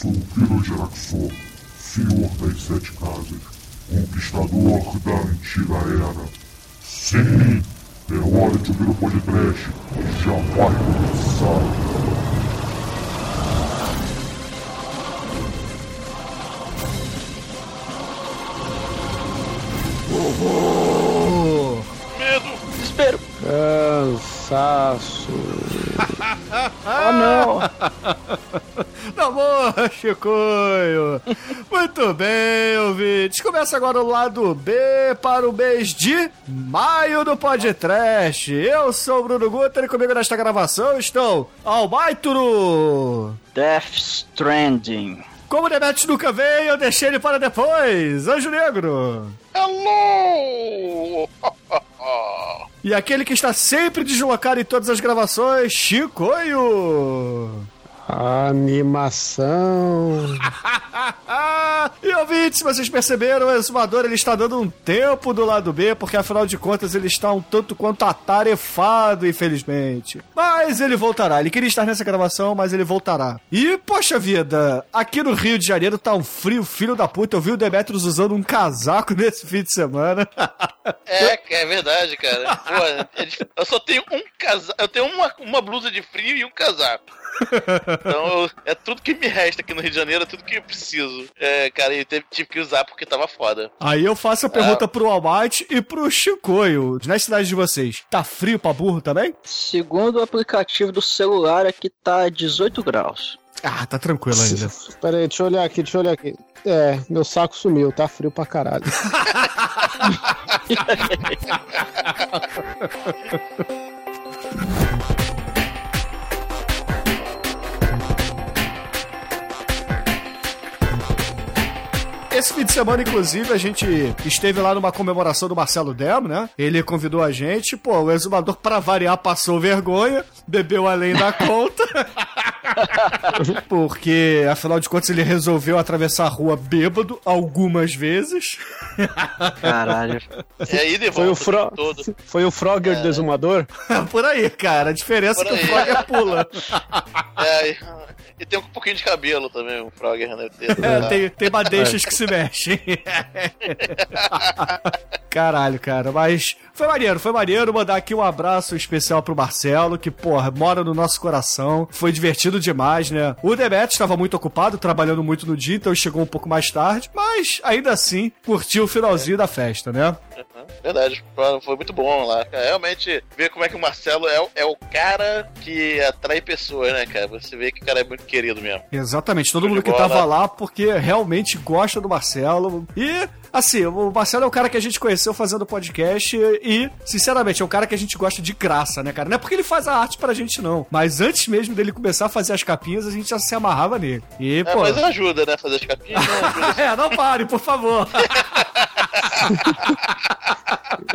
sou o Pirogeraxor, senhor das sete casas, conquistador da antiga era. Sim, é hora de ouvir o podcast, já vai começar. Horror! Medo! Desespero! Cansaço. Oh não! Bom, Chicoio. Muito bem, ouvintes. Começa agora o lado B para o mês de maio do podcast. Eu sou o Bruno Guter e comigo nesta gravação estão Albaituro. Death Stranding. Como o Demetrius nunca veio, eu deixei ele para depois. Anjo Negro. Hello! E aquele que está sempre deslocado em todas as gravações, Chicoio. Animação. e ouvintes, vocês perceberam, o exumador ele está dando um tempo do lado B, porque afinal de contas ele está um tanto quanto atarefado, infelizmente. Mas ele voltará. Ele queria estar nessa gravação, mas ele voltará. E, poxa vida, aqui no Rio de Janeiro tá um frio, filho da puta. Eu vi o Demetrius usando um casaco nesse fim de semana. É, é verdade, cara. Porra, eu só tenho um casaco. Eu tenho uma, uma blusa de frio e um casaco. Então eu, é tudo que me resta aqui no Rio de Janeiro, é tudo que eu preciso. É, cara, e teve, tive que usar porque tava foda. Aí eu faço a pergunta pro Almighty e pro Chicoio. Nas cidades de vocês, tá frio pra burro também? Segundo o aplicativo do celular, aqui tá 18 graus. Ah, tá tranquilo ainda. Pera aí, deixa eu olhar aqui, deixa eu olhar aqui. É, meu saco sumiu, tá frio pra caralho. Esse fim de semana, inclusive, a gente esteve lá numa comemoração do Marcelo Demo, né? Ele convidou a gente, pô, o exumador, pra variar, passou vergonha, bebeu além da conta. Porque, afinal de contas, ele resolveu atravessar a rua bêbado algumas vezes. Caralho. E aí de Foi o, volta Fro... todo. Foi o Frogger É. desumador? Por aí, cara. A diferença é que o. Frogger pula. É, e, e tem um pouquinho de cabelo também, o Frogger, né? É, tem, tem madeixas que se mexem. Caralho, cara, mas foi maneiro, foi maneiro mandar aqui um abraço especial pro Marcelo, que, porra, mora no nosso coração. Foi divertido demais, né? O Demet estava muito ocupado, trabalhando muito no dia, então chegou um pouco mais tarde, mas ainda assim curtiu o finalzinho da festa, né? Uhum, Verdade, foi muito bom lá. cara. Realmente, ver como é que o Marcelo é, o- é o cara que atrai pessoas, né, cara? Você vê que o cara é muito querido mesmo. Exatamente, todo Show mundo que bola. tava lá porque realmente gosta do Marcelo. E, assim, o Marcelo é o cara que a gente conheceu fazendo podcast e, sinceramente, é um cara que a gente gosta de graça, né, cara? Não é porque ele faz a arte pra gente, não. Mas antes mesmo dele começar a fazer as capinhas, a gente já se amarrava nele. E, É, pô. mas ajuda, né? Fazer as capinhas. né? Ajuda. É, não pare, por favor.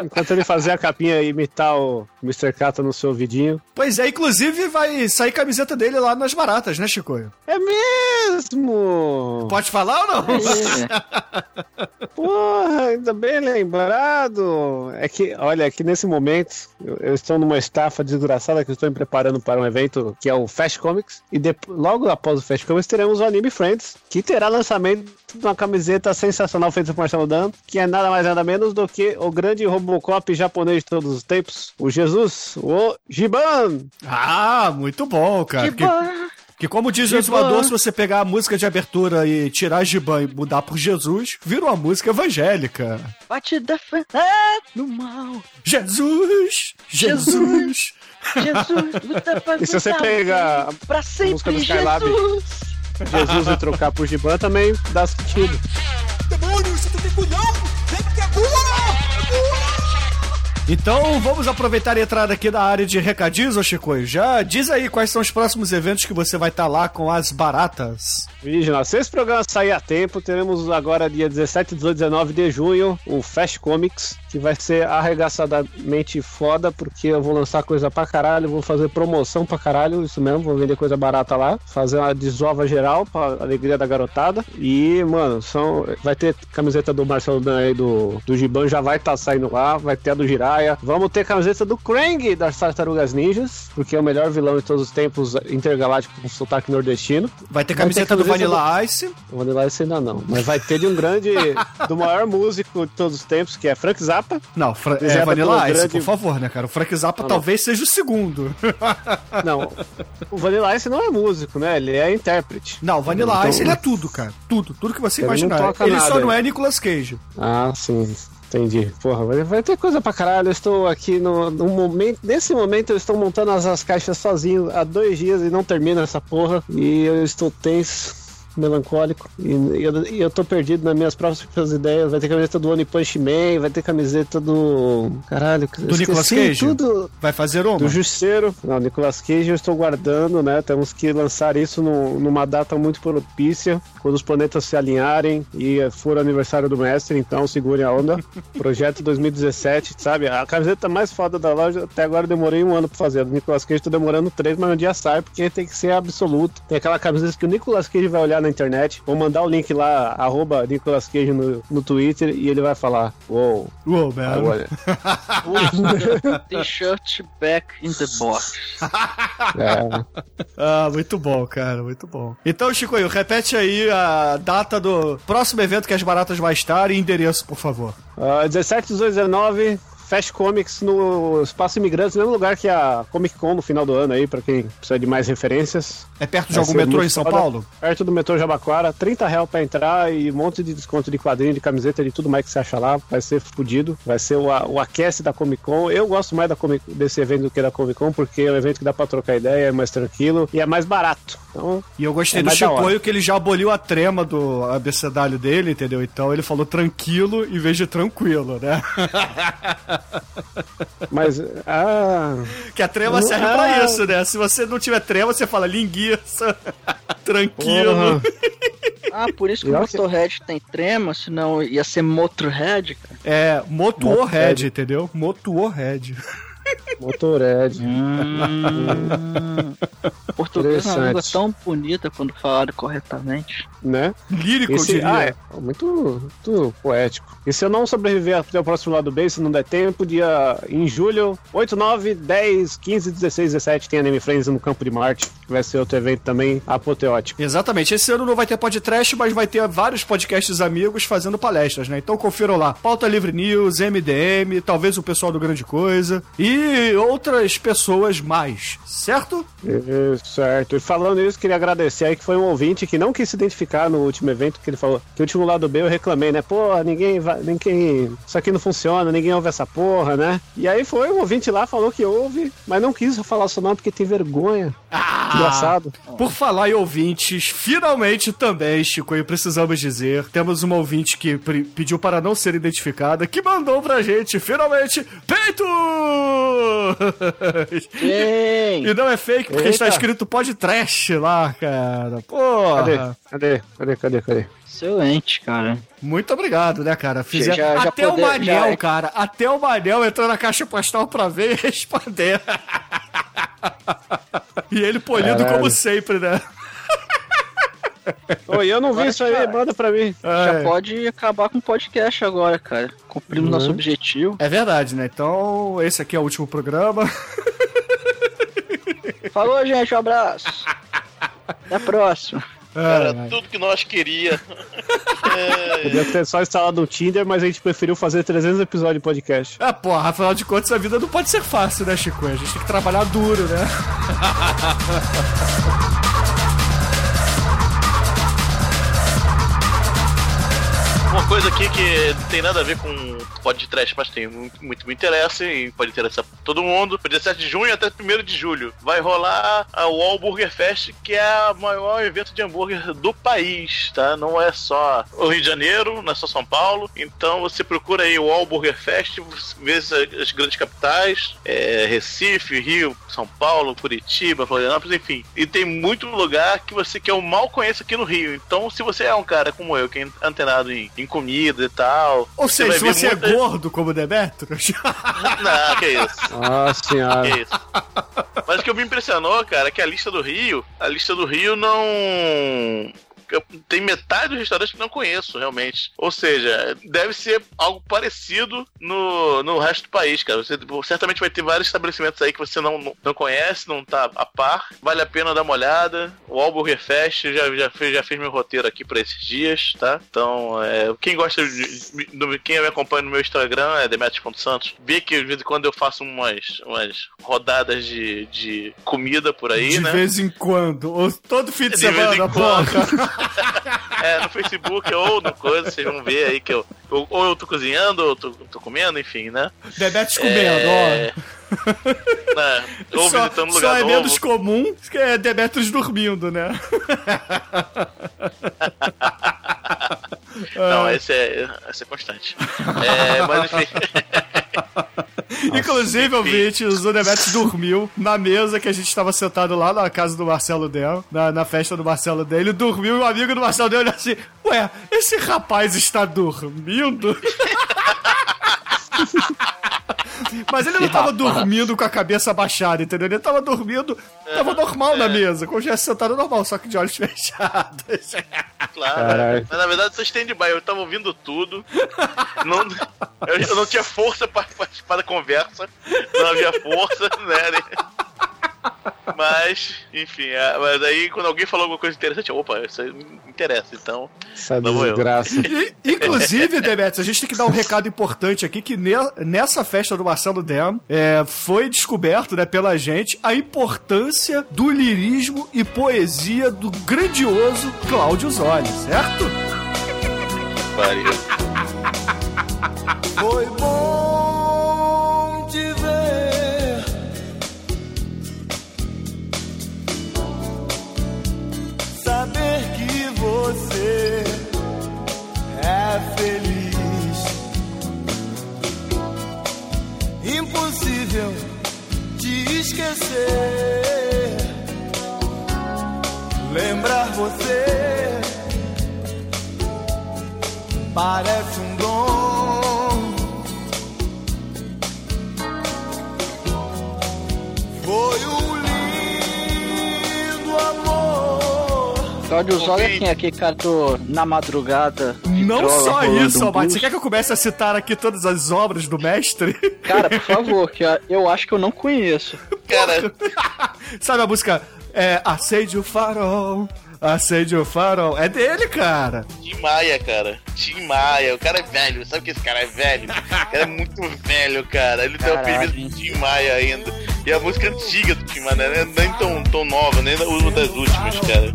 Enquanto ele fazia a capinha e imitar o Mr. Kata no seu ouvidinho. Pois é, inclusive vai sair camiseta dele lá nas baratas, né, Chicoio? É mesmo! Pode falar ou não? Porra, ainda bem lembrado. É que, olha, aqui nesse momento eu, eu estou numa estafa desgraçada que eu estou me preparando para um evento que é o Fast Comics. E logo após o Fast Comics teremos o Anime Friends, que terá lançamento de uma camiseta sensacional feita por Marcelo Dan, que é nada mais nada menos do que o grande Robocop japonês de todos os tempos, o Jesus, o Giban. ah, muito bom, cara. Que Porque- bom. Que como diz o Giban. exumador, se você pegar a música de abertura e tirar Giban e mudar por Jesus, vira uma música evangélica. Bate defender no mal. Jesus! Jesus! Jesus, luta pra E se você pegar pra música sempre, do Skylab? Jesus. Jesus e trocar por Giban também dá sentido. Então vamos aproveitar e entrar aqui na área de recadinhos, ô Chicoio. Já diz aí quais são os próximos eventos que você vai estar lá com as baratas. Original, se esse programa sair a tempo, teremos agora dia 17, 18, 19 de junho o Fast Comics, que vai ser arregaçadamente foda, porque eu vou lançar coisa pra caralho, vou fazer promoção pra caralho, isso mesmo, vou vender coisa barata lá, fazer uma desova geral pra alegria da garotada. E, mano, são, vai ter camiseta do Marcelo Dan aí do, do Giban, já vai estar saindo lá, vai ter a do Jirá, Vamos ter camiseta do Krang das Tartarugas Ninjas, porque é o melhor vilão de todos os tempos intergaláctico com sotaque nordestino. Vai ter Vai ter camiseta do camiseta Vanilla Ice. O Vanilla Ice ainda não, mas vai ter de um grande, do maior músico de todos os tempos, que é Frank Zappa. Não, Fra é Vanilla Ice, grande- por favor, né, cara? O Frank Zappa Não, não. talvez seja o segundo. Não, o Vanilla Ice não é músico, né? Ele é intérprete. Não, o Vanilla Então- Ice ele é tudo, cara. Tudo, tudo que você Ele não imaginar. Ele só nada, não hein? é Nicolas Cage. Ah, sim. Entendi. Porra, vai, ter coisa pra caralho. Eu estou aqui no, no momento. Nesse momento eu estou montando as, as caixas sozinho há dois dias e não termina essa porra. E eu estou tenso. Melancólico e, eu, eu tô perdido nas minhas próprias ideias. Vai ter camiseta do One Punch Man, vai ter camiseta do. Caralho, Do Nicolas Cage? tudo. Vai fazer uma? Do Justiceiro. Não, Nicolas Cage eu estou guardando, né? Temos que lançar isso no- numa data muito propícia, quando os planetas se alinharem e for o aniversário do mestre, então segurem a onda. Projeto 2017, sabe? A camiseta mais foda da loja, até agora eu demorei um ano pra fazer. Do Nicolas Cage tô demorando três, mas um dia sai, porque tem que ser absoluto. Tem aquela camiseta que o Nicolas Cage vai olhar na internet. Vou mandar o link lá, arroba Nicolas Cage no, no Twitter, e ele vai falar: Uou, Uou, man. agora. T-shirt back in the box. É. Ah, muito bom, cara, muito bom. Então, Chico, repete aí a data do próximo evento que as baratas vai estar e endereço, por favor. Uh, 17, 18, 19, Fast Comics no Espaço Imigrantes, mesmo lugar que a Comic Con no final do ano aí, pra quem precisa de mais referências. É perto de algum metrô em São foda. Paulo? Perto do metrô Jabaquara, 30 reais pra entrar e um monte de desconto de quadrinho, de camiseta, de tudo mais que você acha lá. Vai ser fodido. Vai ser o, o aquece da Comic Con. Eu gosto mais da Comic, desse evento do que da Comic Con, porque é um evento que dá pra trocar ideia, é mais tranquilo e é mais barato. Então, E eu gostei É do. Chicoio que ele já aboliu a trema do abecedário dele, entendeu? Então ele falou tranquilo em vez de tranquilo, né? mas. Ah. Que a trema serve Ah. pra isso, né? Se você não tiver trema, você fala linguiça, tranquilo. Porra. Ah, por isso que o Motorhead tem trema, senão ia ser Motorhead, cara. É, Motorhead. Head, entendeu? Motuo Head. Motorhead. Português é uma língua tão bonita quando falado corretamente. Né? Lírico, Esse, diria. ah, é muito, muito poético. E se eu não sobreviver até o próximo lado B, se não der tempo, dia em julho, 8, 9, 10, 15, 16, 17, tem Anime Friends no Campo de Marte, que vai ser outro evento também apoteótico. Exatamente. Esse ano não vai ter podcast, mas vai ter vários podcasts amigos fazendo palestras, né? Então confiram lá. Pauta Livre News, MDM, talvez o pessoal do Grande Coisa e outras pessoas mais, certo? É, certo. E falando isso, queria agradecer aí que foi um ouvinte que não quis se identificar no último evento, que ele falou que o último lado B eu reclamei, né? Porra, ninguém vai. Ninguém. Isso aqui não funciona, ninguém ouve essa porra, né? E aí foi um ouvinte lá, falou que ouve, mas não quis falar seu nome porque tem vergonha. Ah! Engraçado. Por falar em ouvintes, finalmente também, Chico, e precisamos dizer, temos uma ouvinte que pediu para não ser identificada, que mandou pra gente, finalmente, peito! Quem? E não é fake, porque Eita. está escrito podcast lá, cara. Porra. Cadê? Cadê? Cadê? Cadê? Cadê? Excelente, cara. Muito obrigado, né, cara? Já- já até poder- o Manel, já- cara. Até o Manel entrou na caixa postal pra ver e responder. e ele polido Caralho. como sempre, né? Oi, eu não vi Agora isso aí, já- manda pra mim. É. Já pode acabar com o podcast agora, cara. Cumprimos nosso Uhum. objetivo. É verdade, né? Então, esse aqui é o último programa. Falou, gente. Um abraço. Até a próxima. Era Ai, ai. tudo que nós queria. É, Podia ter só instalado um Tinder, mas a gente preferiu fazer 300 episódios de podcast. Ah, porra, afinal de contas, a vida não pode ser fácil, né, Chico? A gente tem que trabalhar duro, né? Coisa aqui que tem nada a ver com podcast, mas tem muito, muito me interessa e pode interessar todo mundo. 17 de junho até 1 de julho vai rolar a Wall Burger Fest, que é o maior evento de hambúrguer do país, tá? Não é só o Rio de Janeiro, não é só São Paulo. Então você procura aí o Wall Burger Fest, vê as, as grandes capitais, é, Recife, Rio, São Paulo, Curitiba, Florianópolis, enfim. E tem muito lugar que você que eu mal conheço aqui no Rio. Então, se você é um cara como eu, que é antenado em, em comida e tal. Ou seja, vai se você é muita- gordo como Demetrius, Não, que isso. Nossa senhora. Que isso. Mas o que me impressionou, cara, é que a lista do Rio, a lista do Rio não tem metade dos restaurantes que não conheço, realmente. Ou seja, deve ser algo parecido no, no resto do país, cara. Você certamente vai ter vários estabelecimentos aí que você não, não, não conhece, não tá a par. Vale a pena dar uma olhada. O Alburger Fest já, já, fez, já fez meu roteiro aqui pra esses dias, tá? Então, é, quem gosta de. do- Quem me acompanha no meu Instagram é Demetrius.santos. Vê que de vez em quando eu faço umas, umas rodadas de, de comida por aí, de né? vez em quando. Ou todo fim de, De vez semana, em quando. porra. É, no Facebook ou no coisa, vocês vão ver aí que eu. eu- ou eu tô cozinhando, ou eu tô, tô comendo, enfim, né? Debetes comendo, É, ó. né, Ou só, visitando um só lugar é novo. menos comum que é Demetrius dormindo, né? Não, esse é, esse é constante. É, mas enfim. Inclusive, enfim. ouvintes, o Demetrius dormiu na mesa que a gente estava sentado lá na casa do Marcelo Del, na, na festa do Marcelo Del. Ele dormiu e o amigo do Marcelo Del olhou assim: Ué, esse rapaz está dormindo? Mas ele não tava dormindo com a cabeça baixada, entendeu? Ele tava dormindo, tava normal na mesa, como se estivesse sentado normal, só que de olhos fechados. Claro. Mas na verdade eu tô stand-by, eu tava ouvindo tudo. Não, eu, eu não tinha força pra participar da conversa. Não havia força, né? Mas, enfim, é, mas aí quando alguém falou alguma coisa interessante, eu, opa, isso aí me interessa, então. Essa Não vou eu. desgraça. E, inclusive, Demetrius, a gente tem que dar um recado importante aqui, que ne- nessa festa do Marcelo Dem, é, foi descoberto né, pela gente a importância do lirismo e poesia do grandioso Cláudio Zoli, certo? Pariu. Foi bom você é feliz. Impossível te esquecer. Lembrar você parece um dom. Foi um Zola é Ouvinte. quem aqui cantou Na Madrugada. Não só isso, um blues? Você quer que eu comece a citar aqui todas as obras do mestre? Cara, por favor, que eu acho que eu não conheço. Cara, Sabe a música é, Acende o Farol, Acende o Farol? É dele, cara. Tim Maia, cara. Tim Maia. O cara é velho. Sabe que esse cara é velho? O cara é muito velho, cara. Ele tem o apelido de Tim Maia ainda. E a música antiga do Tim Maia, né? nem tão, tão nova, nem uma das últimas, cara.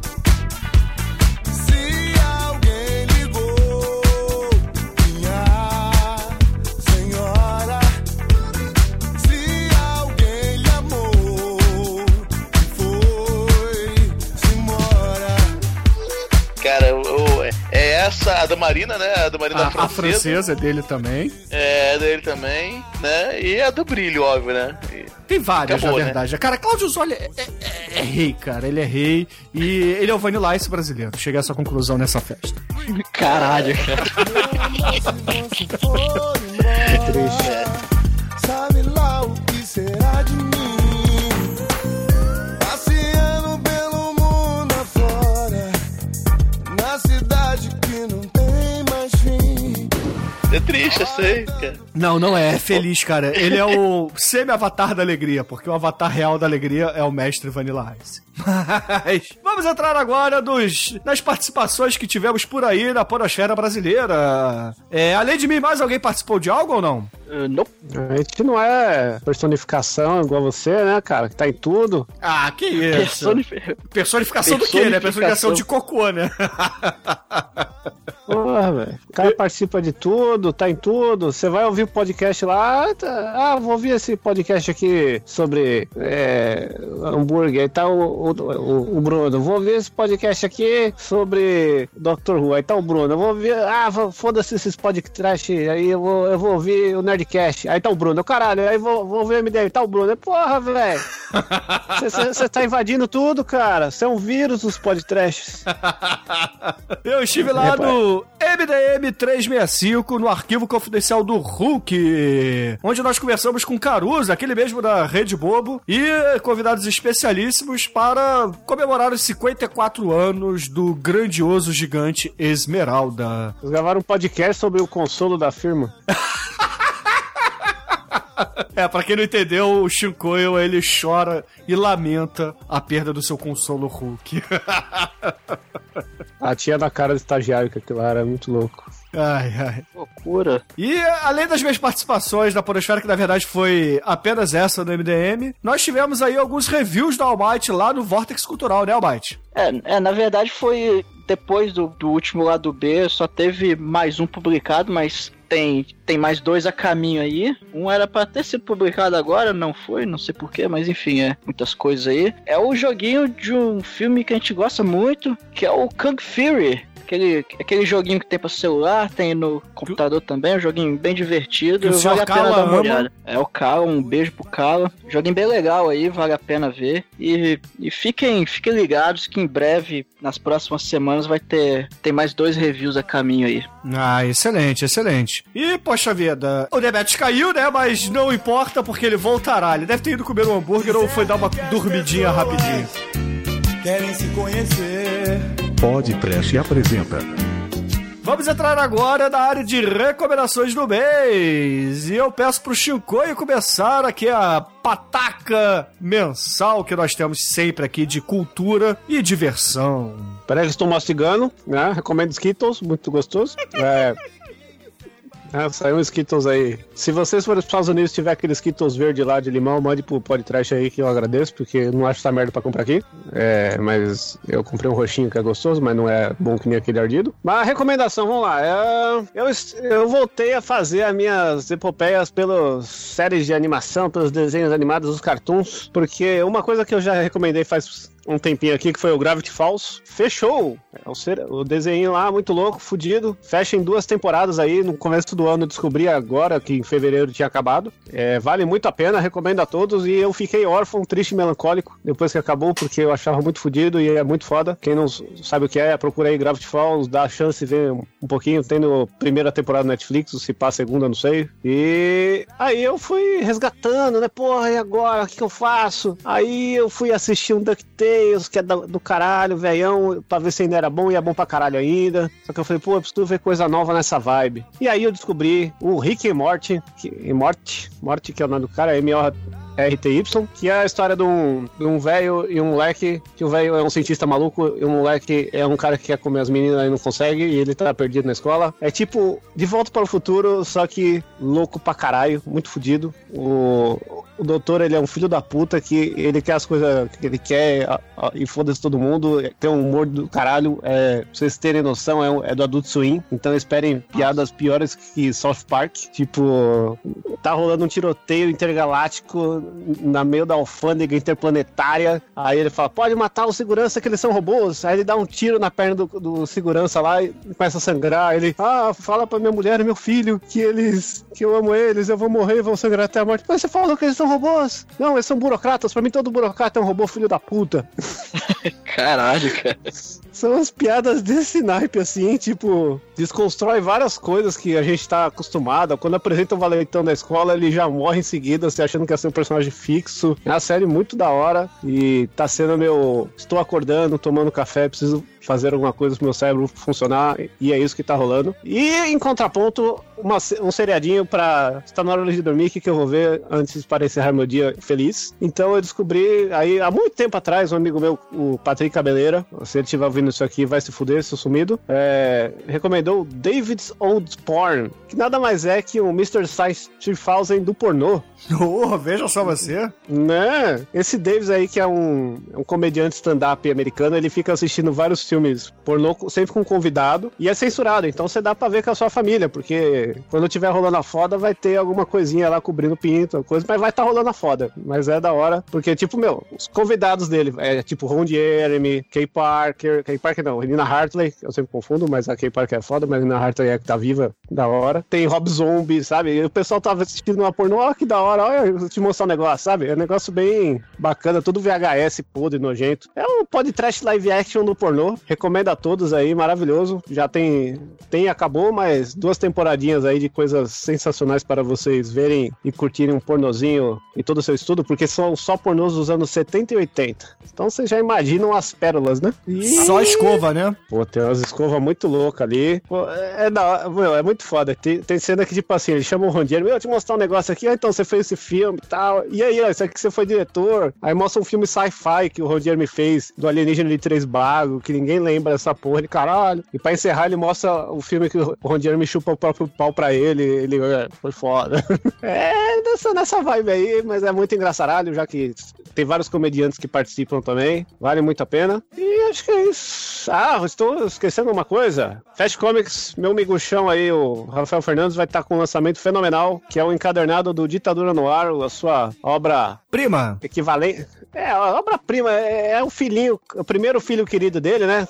Essa, a da Marina, né? A da Marina A, a francesa. francesa é dele também. É, dele também, né? E a do brilho, óbvio, né? E- Tem várias, Acabou, na né? verdade. Cara, Cláudio Zoli é, é- é- é rei, cara. Ele é rei e ele é o Vanilla Ice brasileiro. Cheguei a essa conclusão nessa festa. Caralho, cara. Se É triste, eu sei, cara. Não, não é. É feliz, cara. Ele é o semi-avatar da alegria, porque o avatar real da alegria é o mestre Vanilla Ice. Mas vamos entrar agora nos, nas participações que tivemos por aí na podosfera brasileira. É, além de mim, mais alguém participou de algo ou não? Uh, nope. A gente não é personificação igual você, né, cara? Que tá em tudo. Ah, que isso. Personifi- Personificação do quê, né? Personificação Personificação. de cocô, né? Porra, velho. O cara participa de tudo, tá em tudo. Você vai ouvir o podcast lá. tá- ah, vou ouvir esse podcast aqui sobre é, hambúrguer. Aí tá o, o, o- Bruno. Vou ouvir esse podcast aqui sobre Dr. Who. Aí tá o Bruno. Vou ouvir. Ah, foda-se esses podcasts. Aí eu vou, eu vou ouvir o Nerdcast. Aí tá o Bruno. Caralho, aí vou, vou ouvir o MDM. Tá o Bruno. Porra, velho. Você tá invadindo tudo, cara. Você é um vírus dos podcasts. Eu estive lá É, no MDM 365 no arquivo confidencial do Hulk, onde nós conversamos com Caruso, aquele mesmo da Rede Bobo, e convidados especialíssimos para comemorar os 54 anos do grandioso gigante Esmeralda. Eles gravaram um podcast sobre o consolo da firma. É, pra quem não entendeu, o Shinkoio, ele chora e lamenta a perda do seu consolo Hulk. A tia na cara do estagiário, que aquilo era muito louco. Ai, ai. Loucura. E além das minhas participações na Podosfera, que na verdade foi apenas essa do MDM, nós tivemos aí alguns reviews do Almighty lá no Vortex Cultural, né, Almighty? É, é, na verdade foi depois do, do último lado B, só teve mais um publicado, mas tem, tem mais dois a caminho aí. Um era pra ter sido publicado agora, não foi, não sei porquê, mas enfim, é muitas coisas aí. É o joguinho de um filme que a gente gosta muito, que é o Kung Fury. Aquele, aquele joguinho que tem pra celular, tem no computador também, um joguinho bem divertido. Que vale a pena Kala dar uma ama. olhada. É o Kala, um beijo pro Kala. Joguinho bem legal aí, vale a pena ver. E, e fiquem, fiquem ligados que em breve, nas próximas semanas, vai ter tem mais dois reviews a caminho aí. Ah, excelente, excelente. E, poxa vida, o Demetrius caiu, né? Mas não importa porque ele voltará. Ele deve ter ido comer um hambúrguer ou foi dar uma dormidinha rapidinho. Querem se conhecer. Pode Trash apresenta. Vamos entrar agora na área de recomendações do mês. E eu peço pro Chicoio começar aqui a pataca mensal que nós temos sempre aqui de cultura e diversão. Peraí, que estou mastigando, né? Recomendo Skittles, muito gostoso. É. É, saiu um Skittles aí. Se vocês forem para os Estados Unidos e tiver aquele Skittles verde lá de limão, mande pro podcast aí que eu agradeço, porque não acho essa merda pra comprar aqui. É, mas eu comprei um roxinho que é gostoso, mas não é bom que nem aquele ardido. Mas a recomendação, vamos lá. É, eu, eu voltei a fazer as minhas epopeias pelas séries de animação, pelos desenhos animados, os cartoons, porque uma coisa que eu já recomendei faz um tempinho aqui, que foi o Gravity Falls. Fechou! É o, desenho lá, muito louco, fudido. Fecha em duas temporadas aí. No começo do ano eu descobri agora que em fevereiro tinha acabado. É, vale muito a pena, recomendo a todos. E eu fiquei órfão, triste e melancólico depois que acabou, porque eu achava muito fudido e é muito foda. Quem não sabe o que é, procura aí Gravity Falls, dá a chance de ver um pouquinho. Tem no primeira temporada do Netflix, se passa a segunda, não sei. E aí eu fui resgatando, né? Porra, e agora? O que, que eu faço? Aí eu fui assistir um DuckTales, que é do, caralho, velhão, pra ver se ainda era bom e é bom pra caralho ainda. Só que eu falei, pô, eu preciso ver coisa nova nessa vibe. E aí eu descobri o Rick e Morty, que, e Morty, Morty, que é o nome do cara, M.O. RTY, que é a história de um, um velho e um moleque, que o velho é um cientista maluco e o moleque é um cara que quer comer as meninas e não consegue, e ele tá perdido na escola. É tipo, de volta para o futuro, só que louco pra caralho, muito fudido. O, o doutor, ele é um filho da puta que ele quer as coisas que ele quer a- a- e foda-se todo mundo. Tem um humor do caralho, é, pra vocês terem noção, é, é do Adult Swim, então esperem piadas piores que South Park. Tipo, tá rolando um tiroteio intergaláctico na meio da alfândega interplanetária. Aí ele fala: pode matar o segurança que eles são robôs. Aí ele dá um tiro na perna do, do segurança lá e começa a sangrar. Ele, ah, fala pra minha mulher e meu filho que eles. que eu amo eles, eu vou morrer e vão sangrar até a morte. Mas você falou que eles são robôs? Não, eles são burocratas. Pra mim, todo burocrata é um robô filho da puta. Caralho, cara. São as piadas desse naipe, assim, tipo, desconstrói várias coisas que a gente tá acostumado. Quando apresenta o valentão da escola, ele já morre em seguida, você achando que ia ser um personagem fixo. É uma série muito da hora e tá sendo meu. Estou acordando, tomando café, preciso fazer alguma coisa pro meu cérebro funcionar e é isso que tá rolando. E em contraponto, uma, um seriadinho pra. Está na hora de dormir, que, que eu vou ver antes para encerrar meu dia feliz. Então eu descobri aí há muito tempo atrás, um amigo meu, o Patrick Cabeleira, se ele estiver ouvindo isso aqui, vai se fuder, seu sumido, é, recomendou David's Old Porn, que nada mais é que o Mr. Science 3000 do pornô. Oh, veja só você. Né? Esse Davis aí, que é um, um comediante stand-up americano, ele fica assistindo vários filmes pornô, sempre com convidado, e é censurado, então você dá pra ver com a sua família, porque quando tiver rolando a foda, vai ter alguma coisinha lá cobrindo o pinto, coisa, mas vai estar tá rolando a foda. Mas é da hora, porque, tipo, meu, os convidados dele, é tipo Ron Jeremy, Kay Parker, Kay Parker não, Nina Hartley, eu sempre confundo, mas a Kay Parker é foda, mas a Nina Hartley é que tá viva, da hora. Tem Rob Zombie, sabe? E o pessoal tava assistindo uma pornô, ó, que da hora, olha, eu te mostrar um negócio, sabe? É um negócio bem bacana, tudo VHS podre, nojento. É um podcast live action do pornô, recomendo a todos aí, maravilhoso. Já tem, tem acabou, mas duas temporadinhas aí de coisas sensacionais para vocês verem e curtirem um pornozinho em todo o seu estudo, porque são só pornôs dos anos 70 e 80. Então vocês já imaginam as pérolas, né? E... Só escova, né? Pô, tem umas escovas muito loucas ali. Pô, é, é da, meu, é muito foda. Tem, tem cena que, tipo assim, eles chamam o Rondier, meu, eu te mostrar um negócio aqui, ah, então você fez esse filme e tal. E aí, ó, isso aqui você foi diretor. Aí mostra um filme sci-fi que o Rondier me fez, do Alienígena de Três Bagos, que ninguém lembra dessa porra de caralho. E pra encerrar, ele mostra o filme que o Rondier me chupa o próprio pau pra ele. Ele, é, foi foda. é, nessa, nessa vibe aí, mas é muito engraçaralho, já que tem vários comediantes que participam também. Vale muito a pena. E acho que é isso. Ah, estou esquecendo uma coisa. Fast Comics, meu miguxão aí, o Rafael Fernandes, vai estar com um lançamento fenomenal, que é o encadernado do Ditadura no Ar, a sua obra Prima. equivalente. É, a obra-prima é, é o filhinho, o primeiro filho querido dele, né?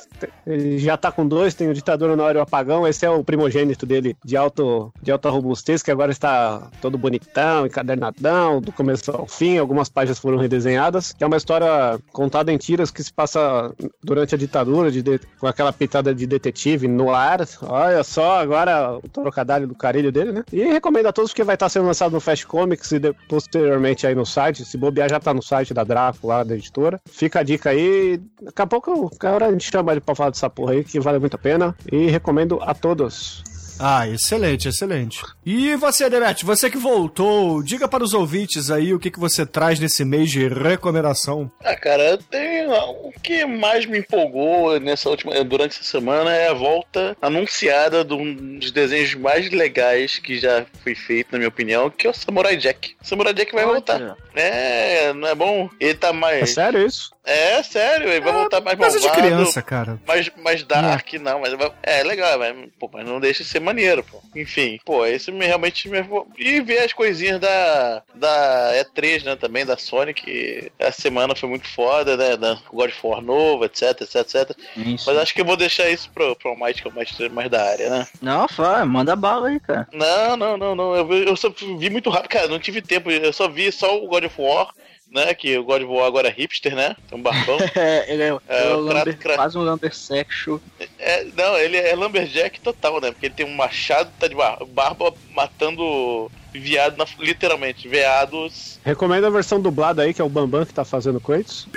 Ele já tá com dois, tem o Ditador o Apagão, esse é o primogênito dele de, alto, de alta robustez, que agora está todo bonitão, encadernadão, do começo ao fim, algumas páginas foram redesenhadas, é uma história contada em tiras que se passa durante a ditadura, de, de- com aquela pitada de detetive no ar. Olha só, agora o trocadilho do carilho dele, né? E recomendo a todos porque vai estar sendo lançado no Fast Comics e de- posteriormente aí no site. Se bobear, já tá no site da Lá da editora. Fica a dica aí. Daqui a pouco, cara, a gente chama ele pra falar dessa porra aí, que vale muito a pena. E recomendo a todos. Ah, excelente, excelente. E você, Demet, você que voltou, diga para os ouvintes aí o que, que você traz nesse mês de recomendação. Ah, cara, tem, o que mais me empolgou nessa última, durante essa semana é a volta anunciada de um dos desenhos mais legais que já foi feito, na minha opinião, que é o Samurai Jack. O Samurai Jack vai voltar. É, não é bom? Ele tá É mais. sério isso? É, sério, ele vai voltar mais Coisa de malvado. criança, cara. Mais, mais dark, não, mas vai- é legal, mas, pô, mas não deixa de ser maneiro, pô. Enfim, pô, esse me, realmente me. E ver as coisinhas da, da E3, né, também, da Sony, que essa semana foi muito foda, né, da God of War novo, etc, etc, etc. Isso. Mas acho que eu vou deixar isso pro, pro Almighty, que é o mais, mais da área, né? Não, vai, manda bala aí, cara. Não, não, não, não, eu, eu só vi muito rápido, cara, não tive tempo, eu só vi só o God of War, né, que o God of War agora é hipster, né, tem um barbão. É, ele é, É, é o lumber, cra- quase um lumber sexual. É, não, ele é Lumberjack total, né? Porque ele tem um machado, tá de bar- barba matando viado, na- literalmente, veados. Recomendo a versão dublada aí, que é o Bambam que tá fazendo o Kratos.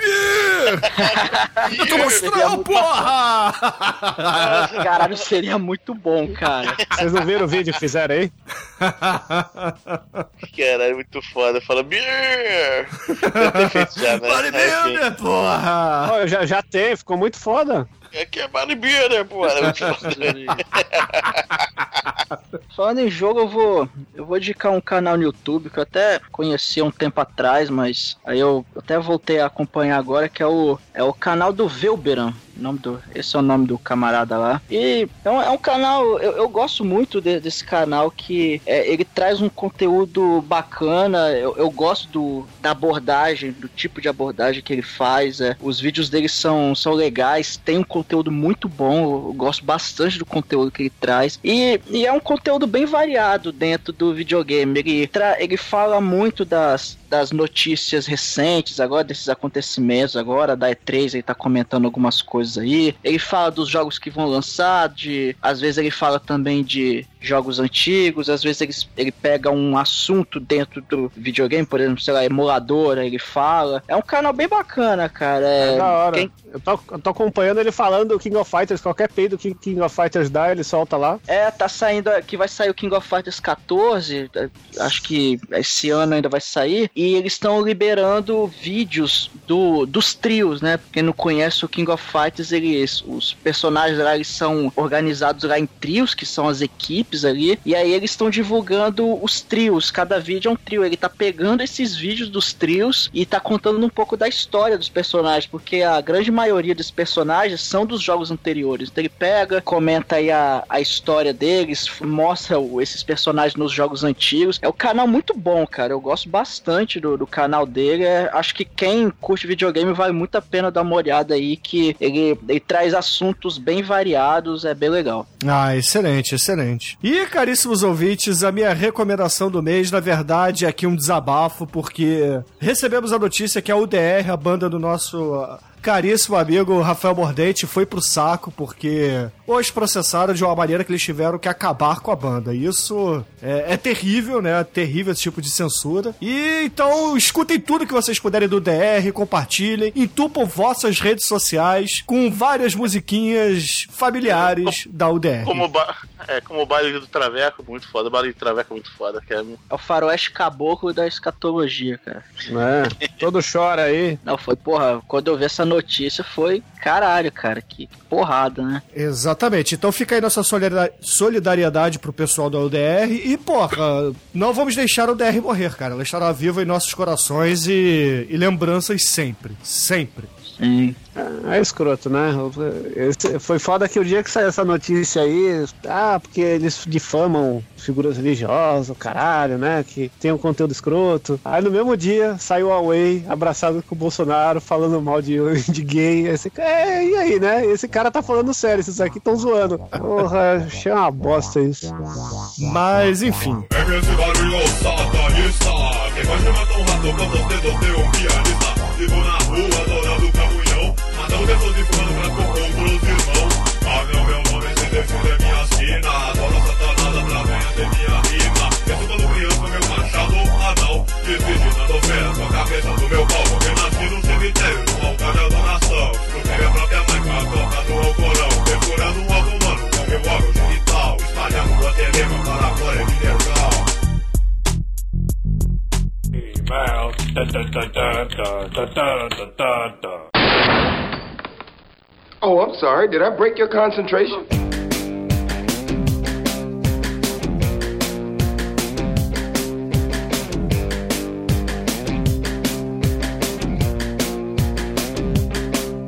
Eu tô mostrando, porra! Caralho, seria muito bom, cara. Vocês não viram o vídeo que fizeram aí? Caralho, é muito foda. Fala, Beer! Deve ter feito já, né? Bodybuilder, porra! Ó, eu já, já tem, ficou muito foda. É pô. É muito foda. Falando em jogo, eu vou, eu vou indicar um canal no YouTube que eu até conheci um tempo atrás, mas aí eu até voltei a acompanhar agora, que é o, é o canal do Velberan. Nome do, esse é o nome do camarada lá. E é um, é um canal, eu, eu gosto muito de- desse canal que é, ele traz um conteúdo bacana. Eu, eu gosto do, da abordagem, do tipo de abordagem que ele faz. é. os vídeos dele são, são legais, tem um conteúdo muito bom. Eu gosto bastante do conteúdo que ele traz. E, e é um conteúdo bem variado dentro do videogame. Ele, tra- ele fala muito das, das notícias recentes agora, desses acontecimentos agora, da E3, ele tá comentando algumas coisas aí. Ele fala dos jogos que vão lançar, de. Às vezes ele fala também de jogos antigos, às vezes ele, ele pega um assunto dentro do videogame, por exemplo, sei lá, emuladora, ele fala. É um canal bem bacana, cara. É, É da hora. quem- Eu, tô, eu tô acompanhando ele falando do King of Fighters, qualquer peido que King of Fighters dá, ele solta lá. É, tá saindo, que vai sair o King of Fighters 14, é, acho que esse ano ainda vai sair, e eles estão liberando vídeos do, dos trios, né? Quem não conhece o King of Fighters, eles, os personagens lá, eles são organizados lá em trios, que são as equipes ali, e aí eles estão divulgando os trios, cada vídeo é um trio, ele tá pegando esses vídeos dos trios e tá contando um pouco da história dos personagens, porque a grande maioria dos personagens são dos jogos anteriores, então ele pega, comenta aí a, a história deles, mostra o- esses personagens nos jogos antigos, é um canal muito bom, cara, eu gosto bastante do, do canal dele, é, acho que quem curte videogame vale muito a pena dar uma olhada aí, que ele, ele traz assuntos bem variados, é bem legal. Ah, excelente, excelente. E, caríssimos ouvintes, a minha recomendação do mês, na verdade, é aqui um desabafo, porque recebemos a notícia que a UDR, a banda do nosso caríssimo amigo Rafael Mordente foi pro saco porque os processaram de uma maneira que eles tiveram que acabar com a banda. Isso é, é terrível, né? Terrível esse tipo de censura. E então escutem tudo que vocês puderem do DR, compartilhem, entupam vossas redes sociais com várias musiquinhas familiares da UDR. Como, ba... é, como o baile do Traveco, muito foda. O baile do Traveco é muito foda. Que é... É o faroeste caboclo da escatologia, cara. É, todo chora aí. Não, foi, porra, quando eu vi essa notícia foi caralho, cara, que porrada, né? Exatamente. Então fica aí nossa solidar- solidariedade pro pessoal da UDR e, porra, não vamos deixar a UDR morrer, cara. Ela estará viva em nossos corações e, e lembranças sempre. Sempre. Sim. É escroto, né? Esse- Foi foda que o dia que saiu essa notícia aí, ah, porque eles difamam figuras religiosas, o caralho, né? Que tem um conteúdo escroto. Aí no mesmo dia saiu a Huawei abraçado com o Bolsonaro, falando mal de, de gay. Esse, é, e aí, né? Esse cara tá falando sério, esses aqui estão zoando. Porra, achei uma bosta isso. Mas, enfim. Esse barulho satanista vai um rato um pianista Vivo na rua adorando caminhão Matando pessoas e fumando crack com outros irmãos Ah não, meu nome se defende minha sina Adoro satanás através de minha rima Penso quando criança meu machado anal Desvirginando fé com a cabeça do meu pau Porque nasci no cemitério, num altar de adoração Estrupei minha própria mãe com a toca do Alcorão Perfurando um alvo humano com meu órgão genital Espalhando o aterema para a glória de Nergal Email. Da, da, da, da, da, da, da, da, da. Oh, I'm sorry. Did I break your concentration?